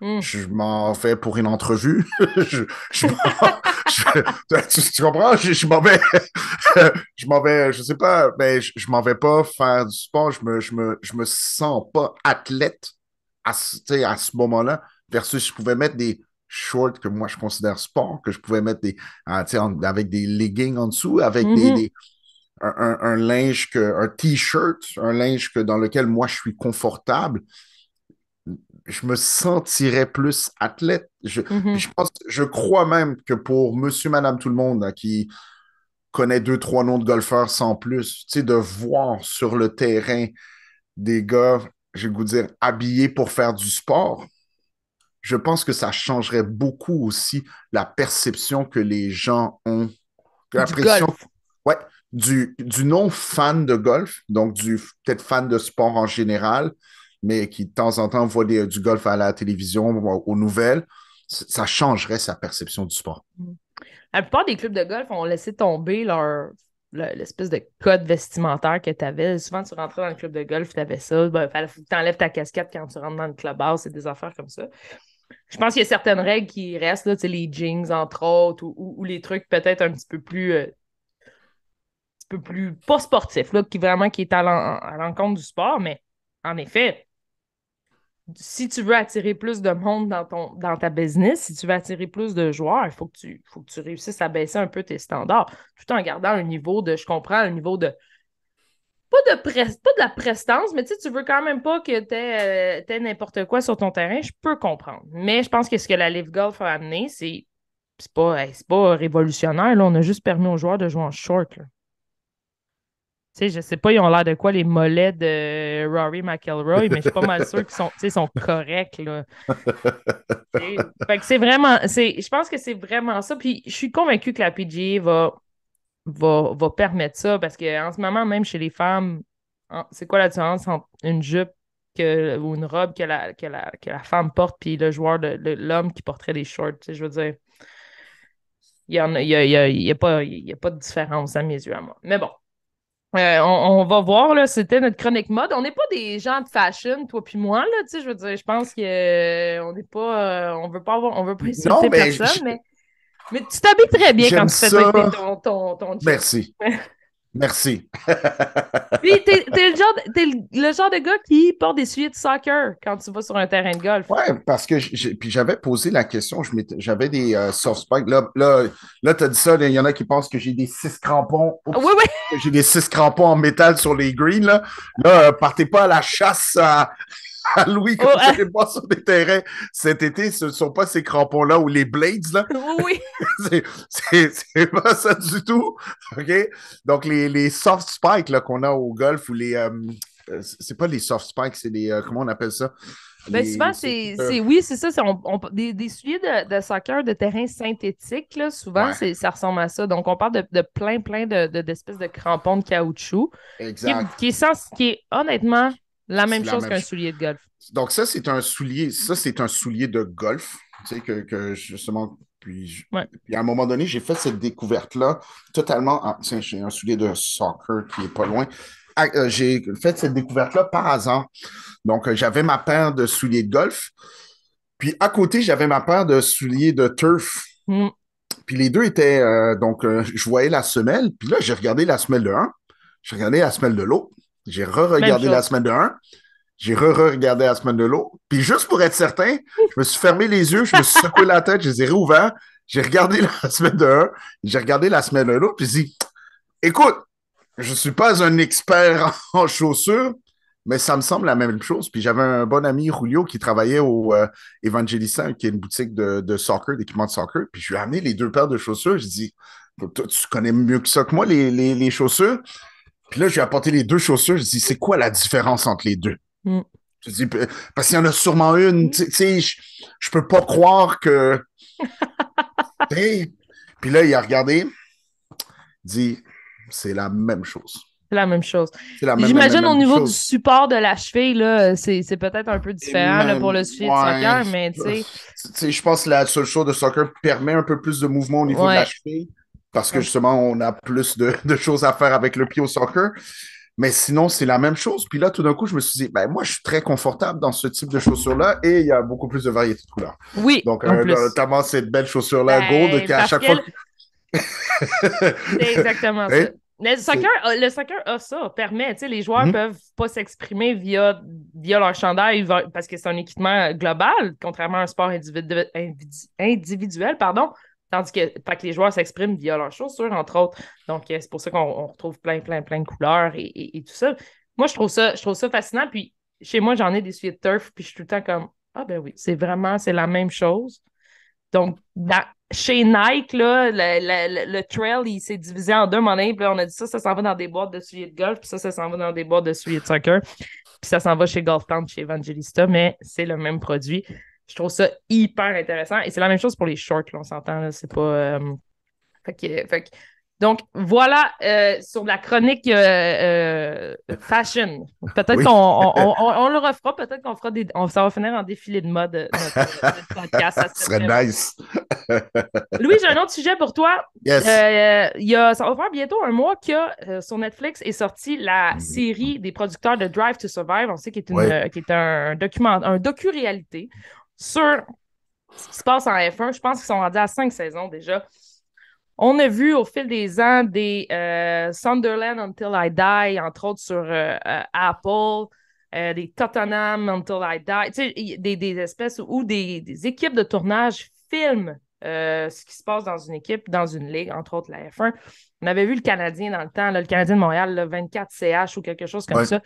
hmm. je m'en fais pour une entrevue. je, tu, comprends? Je, m'en vais, je m'en vais, je sais pas, mais je, m'en vais pas faire du sport. Je me, je me, je me sens pas athlète à, à ce moment-là, versus je pouvais mettre des short que moi je considère sport, que je pouvais mettre des, avec des leggings en dessous, avec des, mm-hmm. un, linge, que, un t-shirt, un linge que, dans lequel moi je suis confortable, je me sentirais plus athlète. Je, mm-hmm. je, pense, je crois même que pour monsieur, madame, tout le monde qui connaît deux, trois noms de golfeurs sans plus, tu sais, de voir sur le terrain des gars, je vais vous dire, habillés pour faire du sport, je pense que ça changerait beaucoup aussi la perception que les gens ont. L'impression. Ouais, du, du non-fan de golf, donc du peut-être fan de sport en général, mais qui de temps en temps voit du golf à la télévision, aux nouvelles, ça changerait sa perception du sport. Mm. La plupart des clubs de golf ont laissé tomber leur l'espèce de code vestimentaire que tu avais. Souvent, tu rentrais dans le club de golf, tu avais ça. Ben, tu enlèves ta casquette quand tu rentres dans le clubhouse, c'est des affaires comme ça. Je pense qu'il y a certaines règles qui restent, là, les jeans, entre autres, ou, les trucs peut-être un petit peu plus. Euh, un peu plus pas sportifs, là, qui vraiment qui est à l'encontre du sport, mais en effet, si tu veux attirer plus de monde dans, ton, dans ta business, si tu veux attirer plus de joueurs, il faut que tu, faut que tu réussisses à baisser un peu tes standards, tout en gardant un niveau de, je comprends, un niveau de. Pas de, pas de la prestance, mais tu sais, tu veux quand même pas que tu aies, euh, n'importe quoi sur ton terrain, je peux comprendre. Mais je pense que ce que la Live Golf a amené, c'est c'est pas, pas révolutionnaire. Là. On a juste permis aux joueurs de jouer en short. Là sais, je sais pas, ils ont l'air de quoi les mollets de Rory McElroy, mais je suis pas mal sûr qu'ils sont, sont corrects. Là. fait que c'est vraiment, je pense que c'est vraiment ça. Puis je suis convaincue que la PGA va, va, va permettre ça parce qu'en ce moment, même chez les femmes, c'est quoi la différence entre une jupe que, ou une robe que la, que la, que la femme porte puis le joueur, l'homme qui porterait des shorts? Je veux dire, il n'y a, y a, y a, y a, pas, y a pas de différence à mes yeux à moi. Mais bon, euh, on, va voir, là, c'était notre chronique mode. On n'est pas des gens de fashion, toi puis moi, là, tu sais, je veux dire, je pense qu'on euh, n'est pas, euh, on veut pas avoir, on veut pas insulter personne, mais, mais tu t'habilles très bien quand tu fais ton, ton, ton, Merci. Merci. Puis, t'es, le, genre de, le genre de gars qui porte des souliers de soccer quand tu vas sur un terrain de golf. Ouais, parce que puis j'avais posé la question, j'avais des euh, soft spikes. Là, là, là tu as dit ça, il y en a qui pensent que j'ai des six crampons. oui, oui. J'ai des six crampons en métal sur les greens. Là, là euh, partez pas à la chasse à, Louis, quand oh, vous pas sur des terrains cet été, ce ne sont pas ces crampons-là ou les blades, là. Oui. c'est pas ça du tout. OK? Donc, les, les soft spikes qu'on a au golf ou les. Euh, euh, c'est pas les soft spikes, c'est les. Euh, comment on appelle ça? Ben souvent, c'est. Oui, c'est ça. des, des, souliers de, de, soccer de terrain synthétique, là, souvent, ça ressemble à ça. Donc, on parle de, de plein, plein d'espèces de, de, crampons de caoutchouc. Exact. Qui, est, qui est honnêtement la même chose qu'un soulier de golf. Donc, ça, c'est un soulier. Ça, c'est un soulier de golf. Tu sais, que, que justement. Puis, puis, à un moment donné, j'ai fait cette découverte-là totalement. Ah, tiens, j'ai un soulier de soccer qui est pas loin. Ah, euh, j'ai fait cette découverte-là par hasard. Donc, euh, j'avais ma paire de souliers de golf. Puis à côté, j'avais ma paire de souliers de turf. Mm. Puis les deux étaient. Euh, donc, je voyais la semelle. Puis là, j'ai regardé la semelle de un. J'ai regardé la semelle de l'autre. J'ai re-regardé la semaine de 1. J'ai re-regardé la semaine de l'autre. Puis juste pour être certain, je me suis fermé les yeux, je me suis secoué la tête, je les ai réouverts. J'ai regardé la semaine de 1, j'ai regardé la semaine de l'autre, puis j'ai dit Écoute, je ne suis pas un expert en chaussures, mais ça me semble la même chose. Puis j'avais un bon ami, Julio, qui travaillait au euh, Evangelista, qui est une boutique de, de soccer, d'équipement de soccer. Puis je lui ai amené les deux paires de chaussures. Je dis Tu connais mieux que ça que moi, les, les, les chaussures. Puis là, j'ai apporté les deux chaussures. Je dis, c'est quoi la différence entre les deux? Mm. Je dis, parce qu'il y en a sûrement une. Mm. Tu sais, je, peux pas croire que. Puis là, il a regardé. Il dit, c'est la même chose. C'est la même chose. J'imagine au niveau du support de la cheville, c'est peut-être un peu différent pour le suivi de soccer, mais tu sais. Je pense que la seule chose de soccer permet un peu plus de mouvement au niveau de la cheville parce que justement, on a plus de, choses à faire avec le pied au soccer. Mais sinon, c'est la même chose. Puis là, tout d'un coup, je me suis dit, ben, moi, je suis très confortable dans ce type de chaussures-là et il y a beaucoup plus de variété de couleurs. Oui. Donc, euh, notamment cette belle chaussure-là, ben, Gold, qui à chaque fois. c'est exactement ça. Le soccer, le soccer a ça, permet, tu sais, les joueurs ne mhm. peuvent pas s'exprimer via, via leur chandail parce que c'est un équipement global, contrairement à un sport individuel, pardon. Tandis que, que les joueurs s'expriment via leurs chaussures, entre autres. Donc, euh, c'est pour ça qu'on retrouve plein, plein, plein de couleurs et, tout ça. Moi, je trouve ça, je trouve ça fascinant. Puis, chez moi, j'en ai des souliers de turf, puis je suis tout le temps comme Ah, ben oui, c'est vraiment, c'est la même chose. Donc, chez Nike, là, le, trail, il s'est divisé en deux monnaies. On a dit ça, ça s'en va dans des boîtes de souliers de golf, puis ça, ça s'en va dans des boîtes de souliers de soccer. Puis ça s'en va chez Golf Town, chez Evangelista, mais c'est le même produit. Je trouve ça hyper intéressant. Et c'est la même chose pour les shorts, on s'entend. C'est pas. Euh, fait que, Donc, voilà euh, sur la chronique euh, euh, fashion. Peut-être qu'on on, le refera, peut-être qu'on fera des. ça va finir en défilé de mode, notre, podcast. Ça serait, nice. Louis, j'ai un autre sujet pour toi. Yes. y a, ça va faire bientôt un mois que sur Netflix est sortie la mm. série des producteurs de Drive to Survive. On sait qu'il est, est un document, un docu-réalité sur ce qui se passe en F1. Je pense qu'ils sont rendus à cinq saisons déjà. On a vu au fil des ans des euh, Sunderland Until I Die, entre autres sur euh, euh, Apple, des Tottenham Until I Die, tu sais, des, espèces où des, équipes de tournage filment ce qui se passe dans une équipe, dans une ligue, entre autres la F1. On avait vu le Canadien dans le temps, le Canadien de Montréal, le 24 CH ou quelque chose comme ça,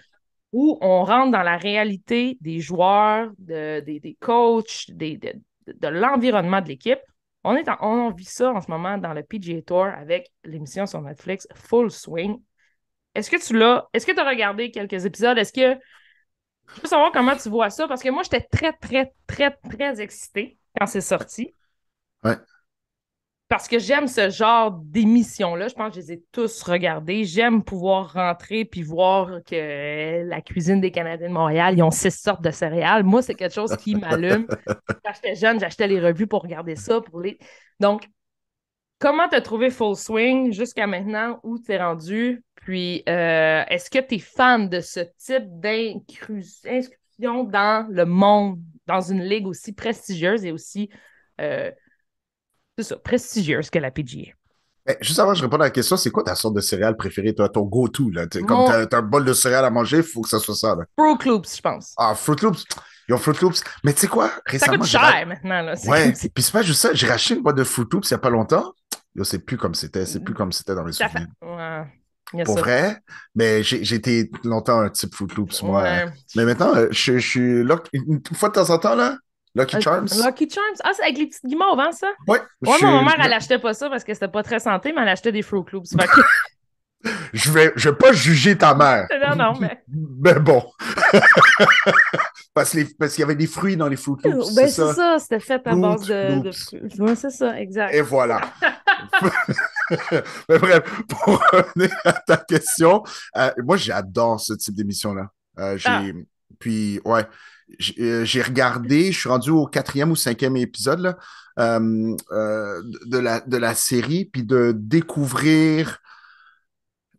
où on rentre dans la réalité des joueurs, des, coachs, de l'environnement de l'équipe. On, est on vit ça en ce moment dans le PGA Tour avec l'émission sur Netflix Full Swing. Est-ce que tu l'as? Est-ce que tu as regardé quelques épisodes? Est-ce que. Je veux savoir comment tu vois ça parce que moi, j'étais très, très, très, très excitée quand c'est sorti. Ouais parce que j'aime ce genre d'émissions-là. Je pense que je les ai tous regardées. J'aime pouvoir rentrer puis voir que la cuisine des Canadiens de Montréal, ils ont six sortes de céréales. Moi, c'est quelque chose qui m'allume. Quand j'étais jeune, j'achetais les revues pour regarder ça. Pour les... Donc, comment tu as trouvé Full Swing jusqu'à maintenant? Où tu es rendu? Puis, euh, est-ce que tu es fan de ce type d'incursion dans le monde, dans une ligue aussi prestigieuse et aussi euh, c'est ça, prestigieuse que la PGA. Juste avant que je réponde à la question, c'est quoi ta sorte de céréale préférée, toi, ton go-to? Là? Comme t'as, un bol de céréales à manger, il faut que ça soit ça. Là. Fruit Loops, je pense. Ah, Fruit Loops. Ils ont Fruit Loops. Mais tu sais quoi? Récemment, ça coûte cher maintenant. Là. Ouais, puis c'est pas juste ça. J'ai racheté une boîte de Fruit Loops il y a pas longtemps. Yo, c'est plus comme c'était. C'est plus comme c'était dans mes souvenirs. Ouais. Pour vrai, mais j'ai été longtemps un type Fruit Loops, moi. Mais maintenant, euh, je, je suis là, une fois de temps en temps, là, Lucky Charms? Lucky Charms. Ah, c'est avec les petites guimauves, hein, ça? Oui. Moi, ma mère, elle achetait pas ça parce que c'était pas très santé, mais elle achetait des Fruit Loops. je vais, je vais pas juger ta mère. Non, non, mais. Mais bon. parce, qu'il y avait des fruits dans les Fruit Loops. Ben, c'est ça, c'était fait à base de, de, fruits. Oui, c'est ça, exact. Et voilà. mais bref, pour revenir à ta question, euh, moi, j'adore ce type d'émission-là. Euh. Ah. Puis, ouais, euh, j'ai regardé, je suis rendu au quatrième ou cinquième épisode là, euh, euh, de, la, de la série, puis de découvrir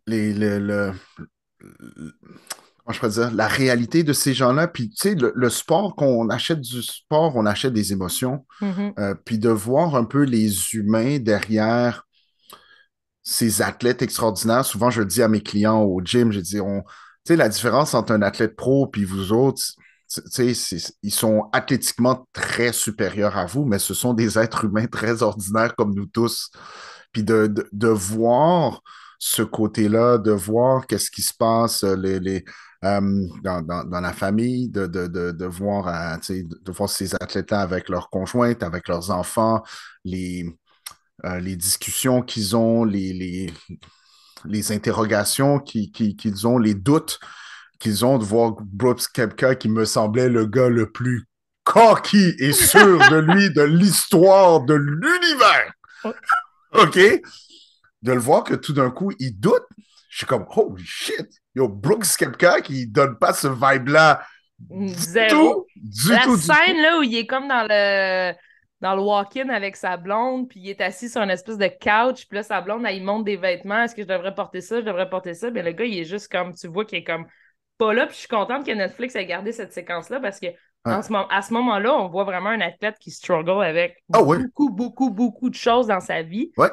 les, le, je peux dire, la réalité de ces gens-là. Puis, tu sais, le, sport, qu'on achète du sport, on achète des émotions. Mm-hmm. puis de voir un peu les humains derrière ces athlètes extraordinaires. Souvent, je dis à mes clients au gym, je dis, on, tu sais, la différence entre un athlète pro puis vous autres, ils sont athlétiquement très supérieurs à vous, mais ce sont des êtres humains très ordinaires comme nous tous. Puis de, de, voir ce côté-là, de voir qu'est-ce qui se passe euh, les, les euh, dans, dans, la famille, de, de, de voir, euh, de voir ces athlètes-là avec leurs conjointes, avec leurs enfants, les, les discussions qu'ils ont, les, les, les interrogations qu'ils ont, les doutes qu'ils ont de voir Brooks Kepka qui me semblait le gars le plus cocky et sûr de lui de l'histoire de l'univers. OK? De le voir que tout d'un coup, il doute. Je suis comme, holy shit! Yo, Brooks Kepka qui donne pas ce vibe-là. Zéro. Du La scène là où il est comme dans le dans le walk-in avec sa blonde, puis il est assis sur une espèce de couch, puis là, sa blonde, elle, il monte des vêtements. Est-ce que je devrais porter ça? Je devrais porter ça? Bien, le gars, il est juste comme, tu vois qu'il est comme pas là. Puis je suis contente que Netflix ait gardé cette séquence-là parce que en ce moment, à ce moment-là, on voit vraiment un athlète qui struggle avec ah beaucoup, beaucoup, beaucoup de choses dans sa vie. Ouais.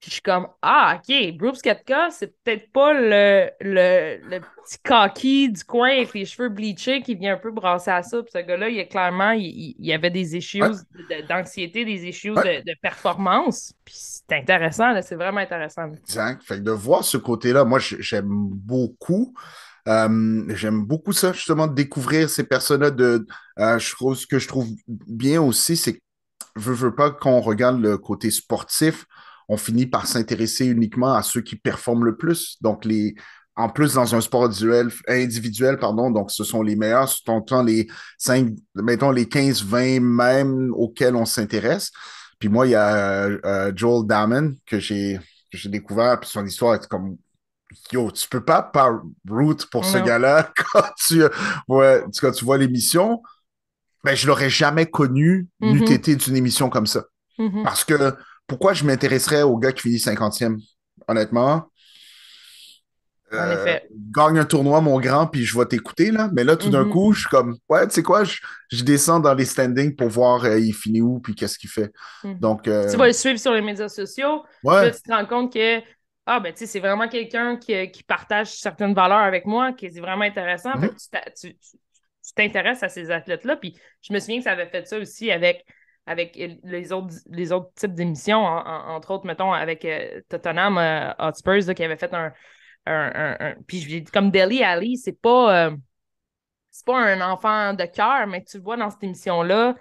Puis je suis comme Ah, OK, Brooks Ketka, c'est peut-être pas le, le, le, petit coquille du coin avec les cheveux bleachés qui vient un peu brasser à ça. Puis ce gars-là, il est clairement, il, il, avait des issues d'anxiété, des issues de, performance. Puis c'est intéressant, c'est vraiment intéressant. Exact. Fait que de voir ce côté-là, moi, j'aime beaucoup. Euh, j'aime beaucoup ça, justement, de découvrir ces personnes-là. De, euh, ce que je trouve bien aussi, c'est que je veux pas qu'on regarde le côté sportif, on finit par s'intéresser uniquement à ceux qui performent le plus. Donc, les, en plus, dans un sport individuel, individuel pardon, donc ce sont les meilleurs, ce sont les 5, mettons les 15, 20 même auxquels on s'intéresse. Puis moi, il y a euh, Joel Damon que j'ai découvert, puis son histoire est comme Yo, tu peux pas par route pour ce gars-là quand tu, ouais, quand tu vois l'émission. Ben, je l'aurais jamais connu n'eût Mhm. été d'une émission comme ça. Mhm. Parce que pourquoi je m'intéresserais au gars qui finit 50e? Honnêtement? En Euh, effet. gagne un tournoi, mon grand, puis je vais t'écouter, là. Mais là, tout d'un Mhm. coup, je suis comme, ouais, tu sais quoi, je, je descends dans les standings pour voir euh, il finit où, puis qu'est-ce qu'il fait. Mhm. Donc, euh, Tu vas le suivre sur les médias sociaux. ouais, Là, tu te rends compte que ah, ben, tu sais, c'est vraiment quelqu'un qui, qui partage certaines valeurs avec moi, qui est vraiment intéressant. Mhm. Tu t'intéresses à ces athlètes-là. Puis je me souviens que ça avait fait ça aussi avec, avec les, autres, les autres types d'émissions, en- en- entre autres, mettons, avec euh, Tottenham euh, Hotspurs, là, qui avait fait un. un, un- un- Puis comme Deli Ali, c'est pas. euh, c'est pas un enfant de cœur, mais tu vois dans cette émission-là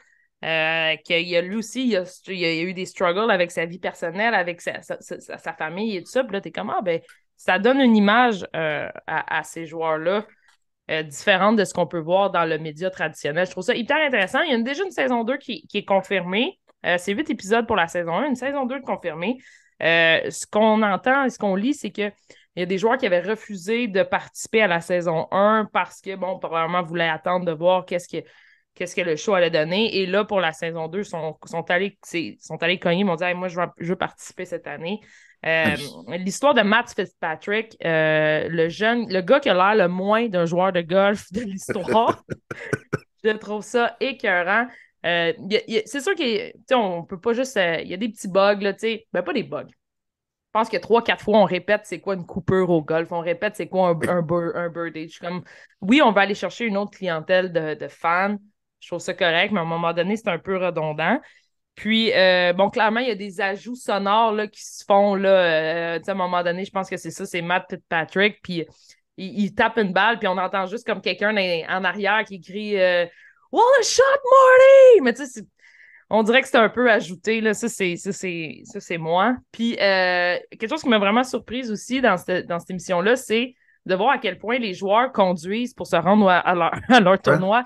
euh, qu'il a lui aussi, il a, il a eu des struggles avec sa vie personnelle, avec sa, sa, sa- famille et tout ça. Puis là, t'es comme, ah, ben, ça donne une image euh, à, à ces joueurs-là euh, différente de ce qu'on peut voir dans le média traditionnel. Je trouve ça hyper intéressant. Il y a déjà une saison 2 qui, qui est confirmée. Euh, c'est huit épisodes pour la saison 1, une saison 2 confirmée. Ce qu'on entend et ce qu'on lit, c'est que il y a des joueurs qui avaient refusé de participer à la saison 1 parce que, bon, probablement voulaient attendre de voir qu'est-ce que, qu'est-ce que le show allait donner. Et là, pour la saison 2, ils sont, sont, allés, sont allés cogner, ils m'ont dit Hey, Moi, je veux, je veux participer cette année. Euh, L'histoire de Matt Fitzpatrick, euh, le jeune, le gars qui a l'air le moins d'un joueur de golf de l'histoire, je trouve ça écœurant. Euh, c'est sûr qu'on peut pas juste. Il y a des petits bugs, là, tu sais. Ben, pas des bugs. Je pense que trois, quatre fois, on répète c'est quoi une coupure au golf, on répète c'est quoi un, un, bir- un birdie. Je suis comme, oui, on va aller chercher une autre clientèle de, de fans. Je trouve ça correct, mais à un moment donné, c'est un peu redondant. Puis, euh, bon, clairement, il y a des ajouts sonores là, qui se font. Là, euh, à un moment donné, je pense que c'est ça, c'est Matt Fitzpatrick. Puis, il, il tape une balle, puis on entend juste comme quelqu'un en arrière qui crie euh, What a shot, Marty! Mais tu sais, on dirait que c'est un peu ajouté. Là. Ça, c'est, ça, c'est, ça, c'est moi. Puis, euh, quelque chose qui m'a vraiment surprise aussi dans cette, dans cette émission-là, c'est de voir à quel point les joueurs conduisent pour se rendre à, à leur, à leur tournoi.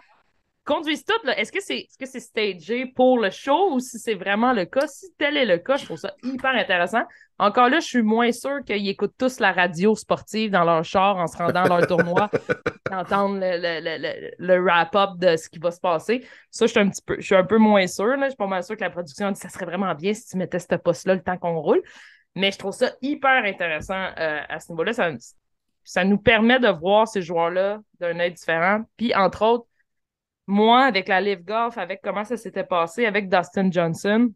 Conduisent toutes, là. Est-ce que c'est est-ce que c'est stagé pour le show ou si c'est vraiment le cas? Si tel est le cas, je trouve ça hyper intéressant. Encore là, je suis moins sûre qu'ils écoutent tous la radio sportive dans leur char en se rendant à leur tournoi, d'entendre le, le, le, le, le wrap-up de ce qui va se passer. Ça, je suis un petit peu, je suis un peu moins sûre. Là. Je suis pas mal sûre que la production a dit que ça serait vraiment bien si tu mettais ce poste-là le temps qu'on roule. Mais je trouve ça hyper intéressant euh, à ce niveau-là. Ça, ça nous permet de voir ces joueurs-là d'un œil différent. Puis, entre autres, moi, avec la Live Golf, avec comment ça s'était passé avec Dustin Johnson,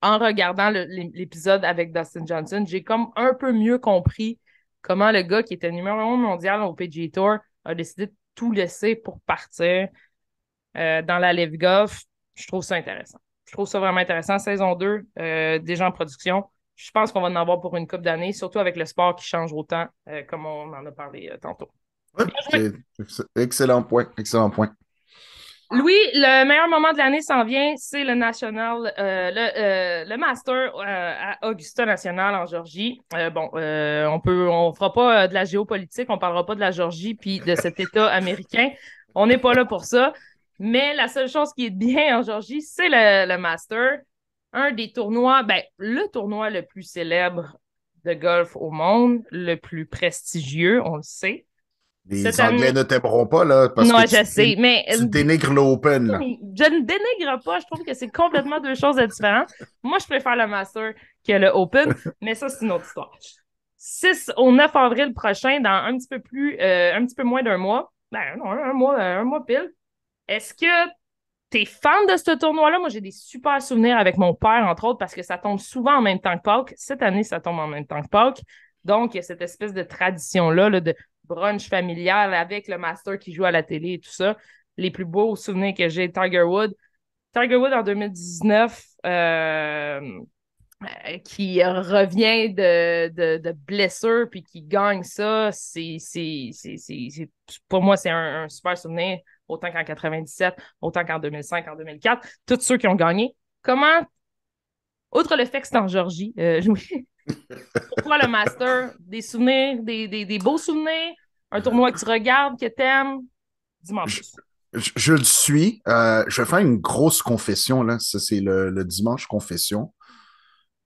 en regardant l'épisode avec Dustin Johnson, j'ai comme un peu mieux compris comment le gars qui était numéro un mondial au PGA Tour a décidé de tout laisser pour partir euh, dans la Live Golf. Je trouve ça intéressant. Je trouve ça vraiment intéressant. Saison 2, euh, déjà en production. Je pense qu'on va en avoir pour une couple d'années, surtout avec le sport qui change autant, euh, comme on en a parlé tantôt. Excellent point, excellent point. Louis, le meilleur moment de l'année s'en vient, c'est le national, euh, le, euh, le master euh, à Augusta National en Georgie. Euh, bon, euh, on peut, on fera pas euh, de la géopolitique, on parlera pas de la Georgie puis de cet État américain. On n'est pas là pour ça. Mais la seule chose qui est bien en Georgie, c'est le, le master, un des tournois, ben le tournoi le plus célèbre de golf au monde, le plus prestigieux, on le sait. Les Cette Anglais année- ne t'aimeront pas, là, parce non, que je tu, sais, mais tu dénigres l'Open, là. je ne dénigre pas, je trouve que c'est complètement deux choses différentes. Moi, je préfère le Master que le Open, mais ça, c'est une autre histoire. 6 au 9 avril prochain, dans un petit peu plus, euh, un petit peu moins d'un mois, ben non, un mois, un mois pile. Est-ce que t'es fan de ce tournoi-là? Moi, j'ai des super souvenirs avec mon père, entre autres, parce que ça tombe souvent en même temps que Pâques. Cette année, ça tombe en même temps que Pâques. Donc, il y a cette espèce de tradition-là là, de brunch familial avec le master qui joue à la télé et tout ça. Les plus beaux souvenirs que j'ai, Tiger Wood. Tiger Wood en 2019, euh, qui revient de, de, blessure puis qui gagne ça, c'est, pour moi, c'est un, super souvenir, autant qu'en 97, autant qu'en 2005, en 2004. Tous ceux qui ont gagné. Comment, outre le fait que c'est en Georgie, euh. pourquoi le Master? Des souvenirs, des, des, des beaux souvenirs, un tournoi que tu regardes, que t'aimes? Dis-moi en plus. Je, je le suis. Euh, je vais faire une grosse confession, là. Ça, c'est le, le dimanche confession.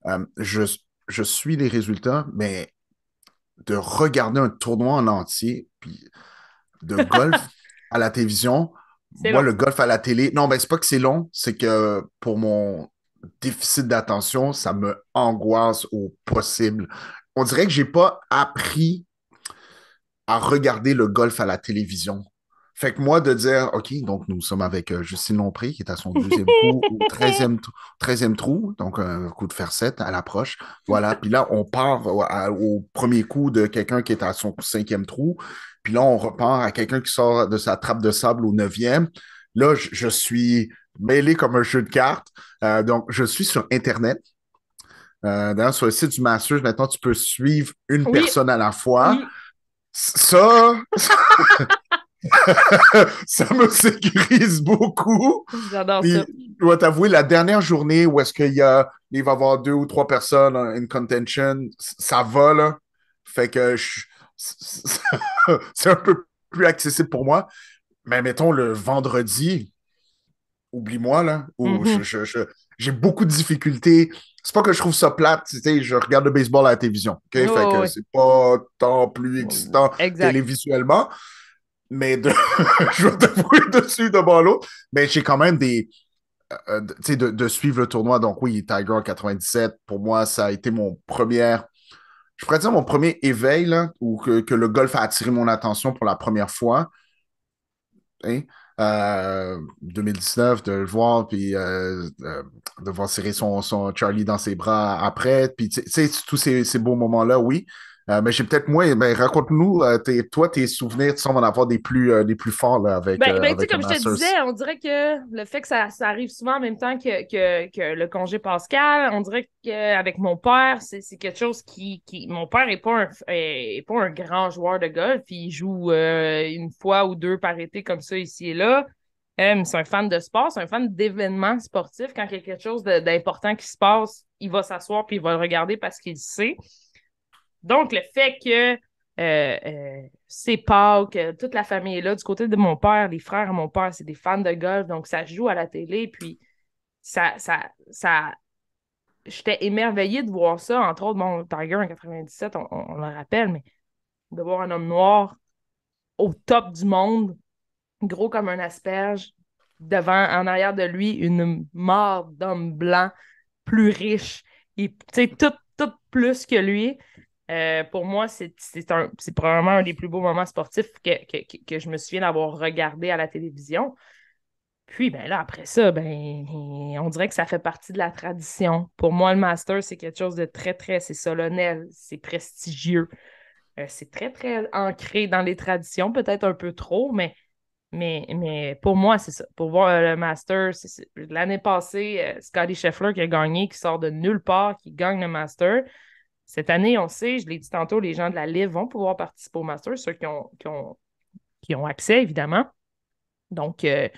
Euh, je, je suis les résultats, mais de regarder un tournoi en entier, puis de golf à la télévision, moi, le golf à la télé, non, ben, c'est pas que c'est long, c'est que pour mon déficit d'attention, ça me angoisse au possible. On dirait que j'ai pas appris à regarder le golf à la télévision. Fait que moi, de dire, OK, donc nous sommes avec euh, Justine Lompré, qui est à son deuxième coup, au 13e, trou, donc un coup de fer 7 à l'approche. Voilà. Puis là, on part au, premier coup de quelqu'un qui est à son cinquième trou. Puis là, on repart à quelqu'un qui sort de sa trappe de sable au neuvième. Là, je, suis mêlé comme un jeu de cartes. Euh, donc, je suis sur Internet. Euh, d'ailleurs, sur le site du Masters, maintenant, tu peux suivre une personne à la fois. Ça, ça me sécurise beaucoup. J'adore ça. Je dois t'avouer, la dernière journée où est-ce qu'il y a, il va y avoir deux ou trois personnes in contention, ça va, là. Fait que c'est un peu plus accessible pour moi. Mais mettons, le vendredi, oublie-moi, là, où mm-hmm. j'ai beaucoup de difficultés. C'est pas que je trouve ça plate, tu sais, je regarde le baseball à la télévision, OK? fait que c'est pas tant plus excitant télévisuellement mais de, je vais t'avouer dessus de l'autre. Mais j'ai quand même des. Euh, tu sais, de, de, suivre le tournoi. Donc, oui, Tiger 97, pour moi, ça a été mon premier. Je pourrais dire mon premier éveil, là, où que, que, le golf a attiré mon attention pour la première fois. Hein? Euh, 2019, de le voir, puis euh, euh, de voir serrer son, son, Charlie dans ses bras après. Puis, tu sais, tous ces, ces beaux moments-là, oui. Euh, mais j'ai peut-être moins. Mais raconte-nous, euh, toi, tes souvenirs, tu sembles en avoir des plus, euh, des plus forts là, avec. Ben, ben comme je te disais, on dirait que le fait que ça, ça arrive souvent en même temps que, que, que le congé pascal, on dirait qu'avec mon père, c'est quelque chose qui, qui. Mon père n'est pas, un, est, pas un grand joueur de golf. Il joue une fois ou deux par été comme ça ici et là. c'est un fan de sport, c'est un fan d'événements sportifs. Quand il y a quelque chose d'important qui se passe, il va s'asseoir puis il va le regarder parce qu'il sait. Donc, le fait que euh, euh, c'est Pâques, toute la famille est là. Du côté de mon père, les frères de mon père, c'est des fans de golf, donc ça joue à la télé. Puis, ça, ça, ça... j'étais émerveillée de voir ça. Entre autres, mon Tiger en 97, on, le rappelle, mais de voir un homme noir au top du monde, gros comme un asperge, devant, en arrière de lui, une mort d'homme blanc plus riche et tout, tout plus que lui. Euh, pour moi, c'est probablement un des plus beaux moments sportifs que, que, je me souviens d'avoir regardé à la télévision. Puis ben là, après ça, ben, on dirait que ça fait partie de la tradition. Pour moi, le master, c'est quelque chose de très, très, c'est solennel, c'est prestigieux. Euh, c'est très, très ancré dans les traditions, peut-être un peu trop, mais, mais, mais pour moi, c'est ça. Pour voir le master, l'année passée, Scotty Scheffler qui a gagné, qui sort de nulle part, qui gagne le master. Cette année, on sait, je l'ai dit tantôt, les gens de la Live vont pouvoir participer au Masters, ceux qui ont, qui ont, accès, évidemment. Donc, euh,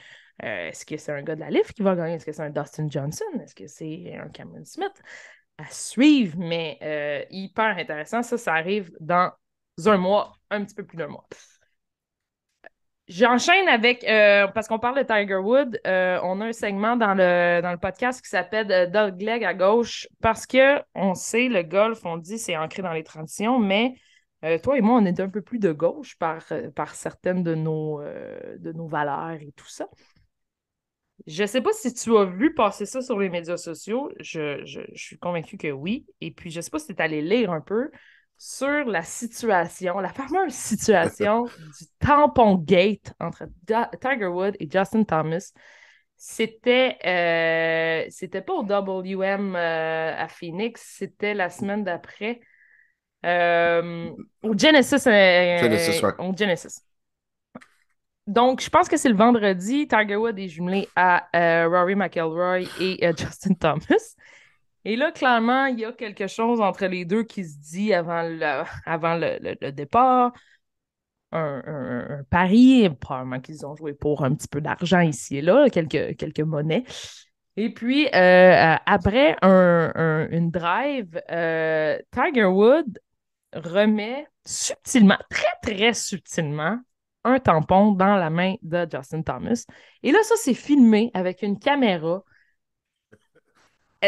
euh, est-ce que c'est un gars de la Live qui va gagner? Est-ce que c'est un Dustin Johnson? Est-ce que c'est un Cameron Smith? À suivre, mais euh, hyper intéressant. Ça, ça arrive dans un mois, un petit peu plus d'un mois. J'enchaîne avec, euh, parce qu'on parle de Tiger Wood, euh, on a un segment dans le, dans le podcast qui s'appelle euh, Dog Leg à gauche, parce que on sait, le golf, on dit, c'est ancré dans les traditions, mais toi et moi, on est un peu plus de gauche par, par certaines de nos, de nos valeurs et tout ça. Je ne sais pas si tu as vu passer ça sur les médias sociaux. Je, je, je suis convaincue que oui. Et puis, je ne sais pas si tu es allé lire un peu sur la situation, la fameuse situation du tampon gate entre Tiger Wood et Justin Thomas. C'était euh, c'était pas au WM euh, à Phoenix, c'était la semaine d'après. Euh, au Genesis, Genesis, au Genesis. Donc, je pense que c'est le vendredi. Tiger Wood est jumelé à Rory McIlroy et Justin Thomas. Et là, clairement, il y a quelque chose entre les deux qui se dit avant le, avant le, départ. Un, pari, probablement qu'ils ont joué pour un petit peu d'argent ici et là, quelques, quelques monnaies. Et puis, euh, euh, après une drive, euh, Tiger Wood remet subtilement, très, très subtilement, un tampon dans la main de Justin Thomas. Et là, ça, c'est filmé avec une caméra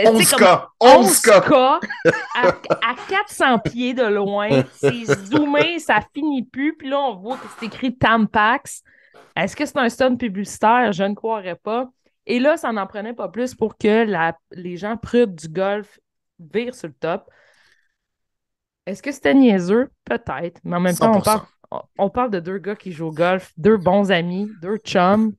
11 cas! 11 cas! à, 400 pieds de loin. C'est zoomé, ça finit plus. Puis là, on voit que c'est écrit Tampax. Est-ce que c'est un stun publicitaire? Je ne croirais pas. Et là, ça n'en prenait pas plus pour que les gens prudes du golf virent sur le top. Est-ce que c'était niaiseux? Peut-être. Mais en même temps, on parle, on parle de deux gars qui jouent au golf, deux bons amis, deux chums.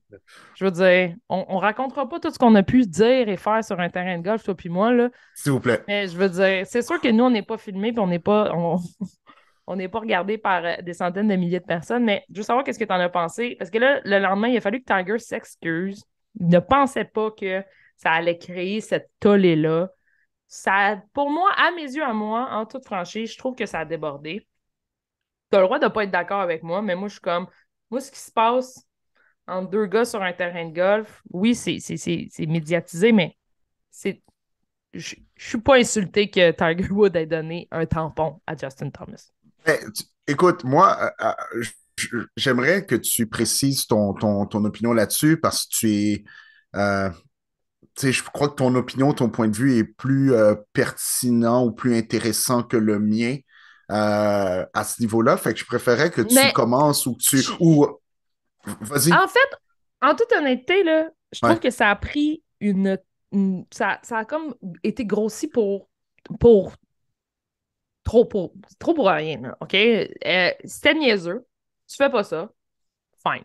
Je veux dire, on, on racontera pas tout ce qu'on a pu dire et faire sur un terrain de golf, toi puis moi, là. S'il vous plaît. Mais je veux dire, c'est sûr que nous, on n'est pas filmés puis on n'est pas. On, n'est pas regardé par euh, des centaines de milliers de personnes, mais je veux savoir qu'est-ce que tu en as pensé. Parce que là, le lendemain, il a fallu que Tiger s'excuse. Il ne pensait pas que ça allait créer cette tollée-là. Ça, pour moi, à mes yeux, à moi, en toute franchise, je trouve que ça a débordé as le droit de ne pas être d'accord avec moi, mais moi, je suis comme, moi, ce qui se passe entre deux gars sur un terrain de golf, oui, c'est médiatisé, mais c'est. Je suis pas insulté que Tiger Wood ait donné un tampon à Justin Thomas. écoute, moi, euh, euh, j'aimerais que tu précises ton, ton, opinion là-dessus parce que tu es. Euh, je crois que ton opinion, ton point de vue est plus pertinent ou plus intéressant que le mien. Euh, à ce niveau-là. Fait que je préférais que tu commences ou que tu. Ou... Vas-y. En fait, en toute honnêteté, là, je trouve que ça a pris une. ça, ça, a comme été grossi pour. pour trop pour, trop pour rien, OK? Euh, C'était niaiseux. Tu fais pas ça. Fine.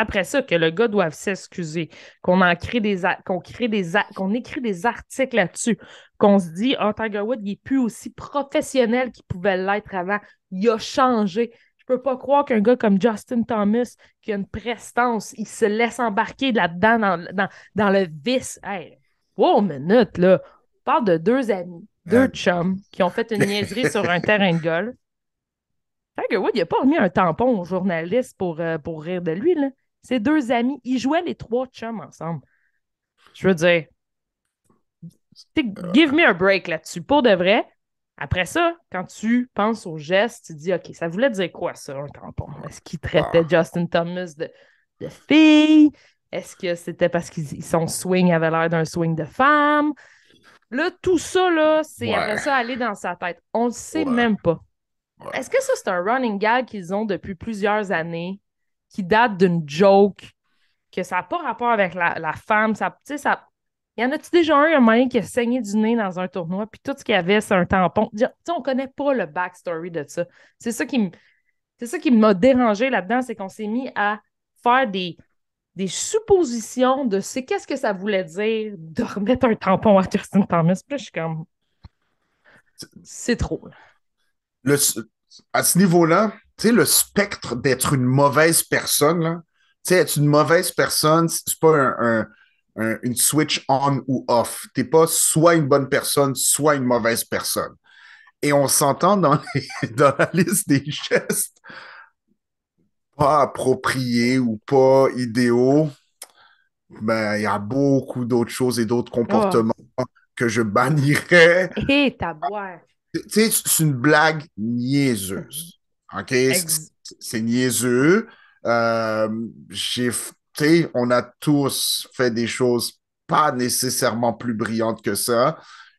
Après ça, que le gars doive s'excuser, qu'on en crée des qu'on crée des qu'on écrit des articles là-dessus, qu'on se dit oh, Tiger Woods, il est plus aussi professionnel qu'il pouvait l'être avant. Il a changé. Je peux pas croire qu'un gars comme Justin Thomas, qui a une prestance, il se laisse embarquer là-dedans dans, dans, le vice. Hey, wow, minute, là. On parle de deux amis, deux chums qui ont fait une niaiserie sur un terrain de golf. Tiger Woods, il n'a pas remis un tampon au journaliste pour, euh, pour rire de lui. Là. Ses deux amis, ils jouaient les trois chums ensemble. Je veux dire, give me a break là-dessus. Pour de vrai, après ça, quand tu penses au geste, tu dis, OK, ça voulait dire quoi ça, un tampon? Est-ce qu'il traitait ah. Justin Thomas de, de fille? Est-ce que c'était parce que son swing avait l'air d'un swing de femme? Là, tout ça, là, c'est après ça aller dans sa tête. On ne sait même pas. Est-ce que ça, c'est un running gag qu'ils ont depuis plusieurs années? Qui date d'une joke, que ça n'a pas rapport avec la, femme. Ça, ça... Y en a-tu déjà un, un moyen qui a saigné du nez dans un tournoi, puis tout ce qu'il y avait, c'est un tampon? sais, on connaît pas le backstory de ça. C'est ça qui C'est ça qui m'a dérangé là-dedans, c'est qu'on s'est mis à faire des, des suppositions de c'est qu'est-ce que ça voulait dire de remettre un tampon à Justin Thomas. Puis là, je suis comme. C'est trop. Le, à ce niveau-là, tu sais, le spectre d'être une mauvaise personne, là, tu sais, être une mauvaise personne, c'est pas un, une switch on ou off. T'es pas soit une bonne personne, soit une mauvaise personne. Et on s'entend dans, dans la liste des gestes pas appropriés ou pas idéaux. Ben, il y a beaucoup d'autres choses et d'autres comportements que je bannirais. Hé, ta boîte. Tu sais, c'est une blague niaiseuse. OK? C'est niaiseux. Euh, j'ai, on a tous fait des choses pas nécessairement plus brillantes que ça.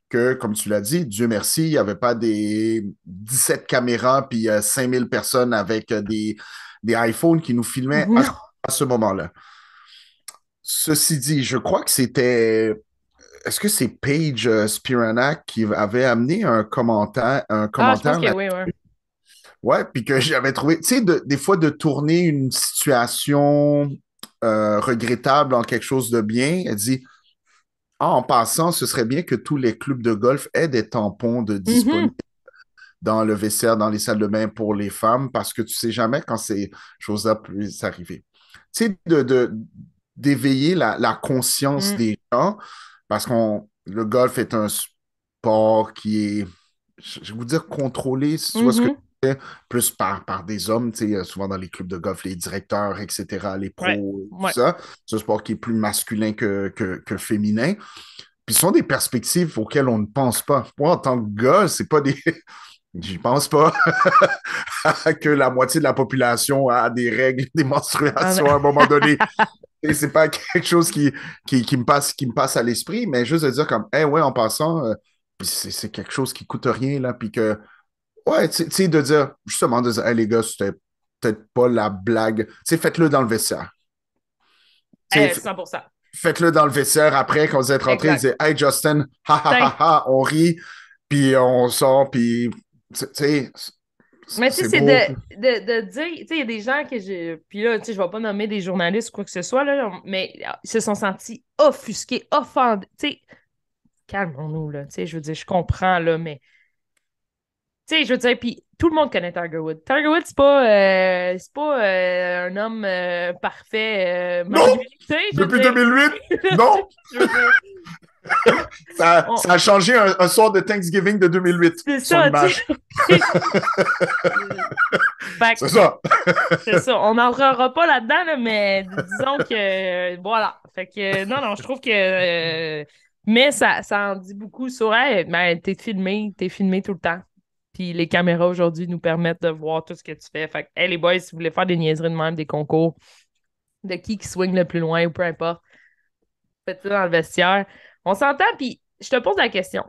Que, comme tu l'as dit, Dieu merci, il n'y avait pas des 17 caméras puis 5000 personnes avec des, des iPhones qui nous filmaient à, ce moment-là. Ceci dit, je crois que c'était est-ce que c'est Paige euh, Spiranak qui avait amené un commentaire, un commentaire ah, je pense que oui, ouais. Ouais, puis que j'avais trouvé, tu sais, des fois de tourner une situation euh, regrettable en quelque chose de bien. Elle dit, ah, en passant, ce serait bien que tous les clubs de golf aient des tampons de disponibles dans le vestiaire, dans les salles de bain pour les femmes, parce que tu sais jamais quand ces choses-là peuvent arriver. Tu sais, de, d'éveiller la, conscience mm. des gens, parce que le golf est un sport qui est, je vais vous dire, contrôlé, si tu vois ce que mm-hmm. Plus par, par des hommes, souvent dans les clubs de golf, les directeurs, etc., les pros, tout ça. C'est un sport qui est plus masculin que, que, féminin. Puis ce sont des perspectives auxquelles on ne pense pas. Moi, en tant que gars, c'est pas des. J'y pense pas que la moitié de la population a des règles, des menstruations à un moment donné. c'est pas quelque chose qui, qui, me passe, qui me passe à l'esprit, mais juste de dire comme, eh ouais, en passant, euh, c'est quelque chose qui coûte rien, là, puis que, ouais, tu sais, de dire, justement, de dire, hey, les gars, c'était peut-être pas la blague. Tu sais, faites-le dans le vestiaire. 100%. Eh, faites-le dans le vestiaire après, quand vous êtes rentré, dites, hey, Justin, ha, ha, ha, ha, on rit, puis on sort, puis, tu sais, mais tu sais, c'est de, de, de, dire, tu sais, il y a des gens que je. Puis là, tu sais, je vais pas nommer des journalistes ou quoi que ce soit, là, mais ils se sont sentis offusqués, offendés. Tu sais, calmons-nous, là. Tu sais, je veux dire, je comprends, là, mais. Tu sais, je veux dire, puis tout le monde connaît Tiger Woods. Tiger Woods, c'est pas, euh, c'est pas euh, un homme euh, parfait. non! Depuis 2008? non! ça, ça, a changé un, soir de Thanksgiving de 2008. C'est ça. c'est ça. c'est ça. On n'entrera pas là-dedans, mais disons que voilà. Fait que non, non, je trouve que. Mais ça, ça en dit beaucoup sur elle. Ben, t'es filmé, t'es filmé tout le temps. Puis les caméras aujourd'hui nous permettent de voir tout ce que tu fais. Fait que, hey, les boys, si vous voulez faire des niaiseries de même, des concours, de qui qui swing le plus loin ou peu importe, faites ça dans le vestiaire. On s'entend, puis je te pose la question.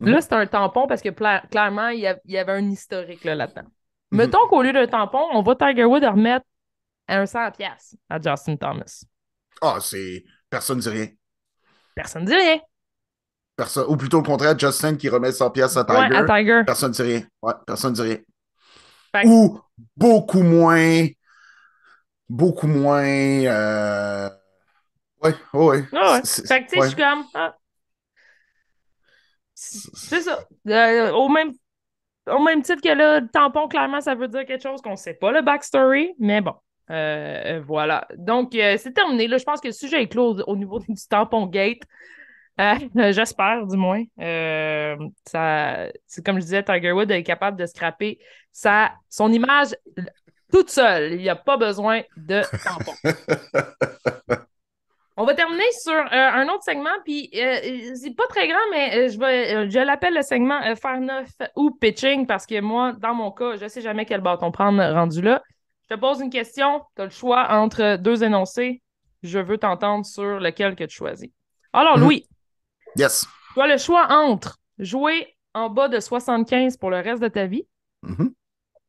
Mhm. Là, c'est un tampon parce que clairement, il y, avait un historique là-dedans. Mhm. Mettons qu'au lieu d'un tampon, on va Tiger Wood remettre un 100$ à Justin Thomas. Ah, c'est. Personne ne dit rien. Personne ne dit rien. Personne... Ou plutôt le contraire, Justin qui remet 100$ à Tiger. Ouais, à Tiger. Personne ne dit rien. Ouais, personne ne dit rien. Ou beaucoup moins. Beaucoup moins. Euh, oui, oui. Ah fait que, tu sais, je suis comme. Ah. C'est ça. Euh, au, même, au même titre que là, le tampon, clairement, ça veut dire quelque chose qu'on ne sait pas le backstory, mais bon. Euh, voilà. Donc, euh, c'est terminé. Là, je pense que le sujet est clos au, niveau du tampon gate. J'espère, du moins. ça, c'est comme je disais, Tiger Wood est capable de scraper sa, son image toute seule. Il n'y a pas besoin de tampon. On va terminer sur euh, un autre segment, puis euh, c'est pas très grand, mais euh, je vais, je l'appelle le segment faire neuf ou pitching parce que moi, dans mon cas, je sais jamais quel bâton prendre rendu là. Je te pose une question, tu as le choix entre deux énoncés. Je veux t'entendre sur lequel que tu choisis. Alors, mhm. Louis. Yes. Tu as le choix entre jouer en bas de 75 pour le reste de ta vie mhm.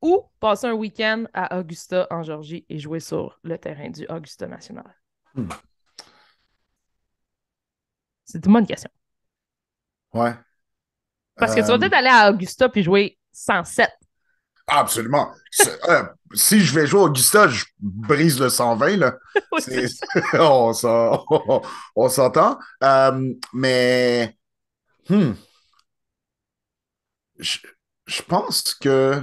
ou passer un week-end à Augusta, en Georgie, et jouer sur le terrain du Augusta National. Hmm. C'est une bonne question. Ouais. Parce que tu vas euh, peut-être aller à Augusta puis jouer 107. Absolument. Euh, si je vais jouer à Augusta, je brise le 120. Là. on s'entend. Euh, mais hmm. je, je, pense que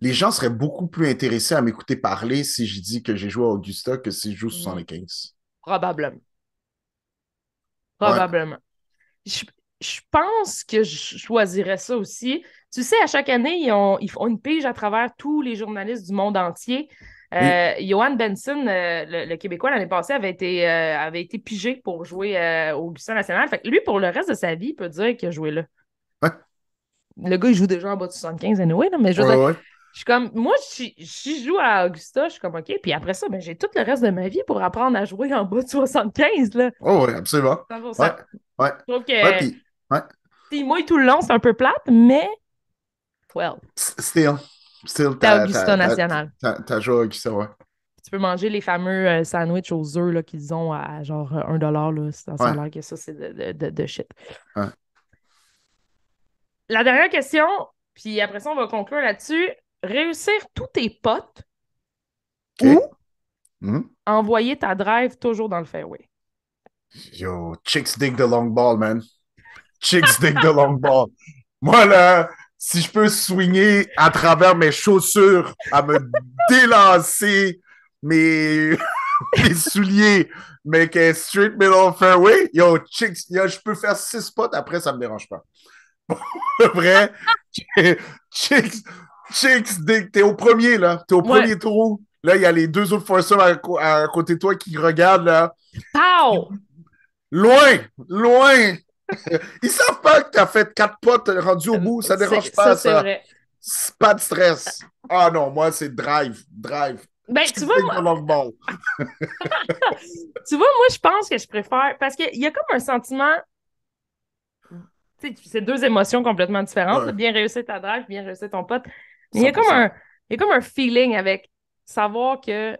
les gens seraient beaucoup plus intéressés à m'écouter parler si je dis que j'ai joué à Augusta que si je joue 75. Probablement. Probablement. Je, pense que je choisirais ça aussi. Tu sais, à chaque année, ils, font une pige à travers tous les journalistes du monde entier. Euh, Johan Benson, euh, le, Québécois, l'année passée, avait été, euh, avait été pigé pour jouer au Augustin National. Fait que lui, pour le reste de sa vie, il peut dire qu'il a joué là. Le gars, il joue déjà en bas de 75 anyway, mais je veux je suis comme, moi, si je joue à Augusta, je suis comme, OK. Puis après ça, ben, j'ai tout le reste de ma vie pour apprendre à jouer en bas de 75. Là. Oh, oui, absolument. Ouais, ouais. Je trouve que. Ouais, puis, ouais. mouille tout le long, c'est un peu plate, mais. Well. Still. Still. T'as Augusta National. T'as joué à Augusta, ouais. Tu peux manger les fameux euh, sandwichs aux œufs qu'ils ont à genre 1 dollar. Là. Ça a l'air que ça, c'est de, de, de, shit. La dernière question, puis après ça, on va conclure là-dessus réussir tous tes potes ou hmm? envoyer ta drive toujours dans le fairway? Yo, chicks dig the long ball, man. Chicks dig the long ball. Moi, là, si je peux swinger à travers mes chaussures, à me délancer mes, mes souliers, mais qu'un straight middle fairway, yo, chicks, yo, je peux faire six spots, après, ça me dérange pas. vrai, chicks, Chicks, t'es au premier, là. T'es au premier trou. Là, il y a les deux autres forceurs à, côté de toi qui regardent, là. Pow! Loin! Loin! Ils savent pas que t'as fait quatre potes rendus au bout. Ça dérange pas, ça. ça. Pas de stress. Ah non, moi, c'est drive. Drive. Ben, tu vois, moi... tu vois, moi, je pense que je préfère. Parce qu'il y a comme un sentiment. Tu sais, c'est deux émotions complètement différentes. Bien réussir ta drive, bien réussir ton pote. Mais il y a comme un. Il y a comme un feeling avec savoir que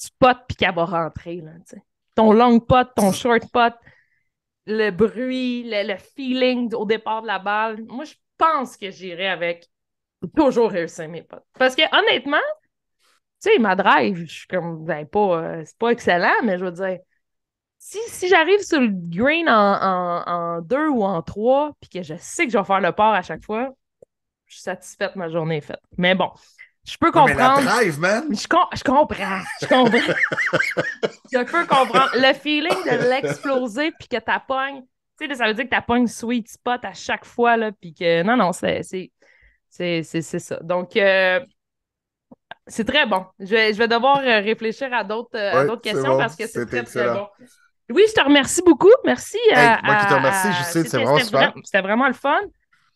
tu potes puis qu'elle va rentrer. Là, ton long pot, ton short pot, le bruit, le, feeling au départ de la balle. Moi, je pense que j'irai avec toujours réussir mes potes. Parce que honnêtement, tu sais, ma drive, je suis comme, ben, pas, euh, c'est pas excellent, mais je veux dire, si, j'arrive sur le green en, deux ou en trois, puis que je sais que je vais faire le port à chaque fois, je suis satisfaite, ma journée faite. Mais bon, je peux comprendre. Mais la drive, man! Je, je comprends. Je comprends. je peux comprendre. Le feeling de l'exploser puis que tu pognes. Tu sais, ça veut dire que tu pognes sweet spot à chaque fois, là, puis que. Non, non, c'est. C'est ça. Donc, euh, c'est très bon. Je vais, je vais devoir euh, réfléchir à d'autres euh, questions parce que c'est très, très bon. Oui, je te remercie beaucoup. Merci. moi qui te remercie, je sais, c'est vraiment super. C'était vraiment le fun.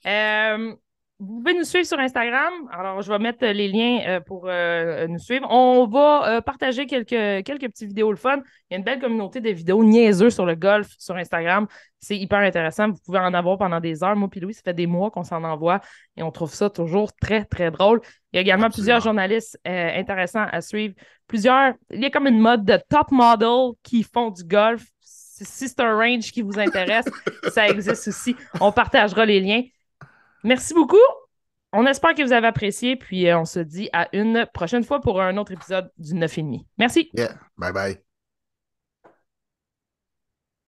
Euh, vous pouvez nous suivre sur Instagram. Alors, je vais mettre les liens euh, pour euh, nous suivre. On va euh, partager quelques, quelques petites vidéos le fun. Il y a une belle communauté de vidéos niaiseuses sur le golf sur Instagram. C'est hyper intéressant. Vous pouvez en avoir pendant des heures. Moi puis Louis, ça fait des mois qu'on s'en envoie et on trouve ça toujours très, très drôle. Il y a également plusieurs journalistes intéressants à suivre. Plusieurs, il y a comme une mode de top model qui font du golf. Si c'est un range qui vous intéresse, ça existe aussi. On partagera les liens. Merci beaucoup. On espère que vous avez apprécié, puis euh, on se dit à une prochaine fois pour un autre épisode du 9,5. Merci. Yeah. Bye bye.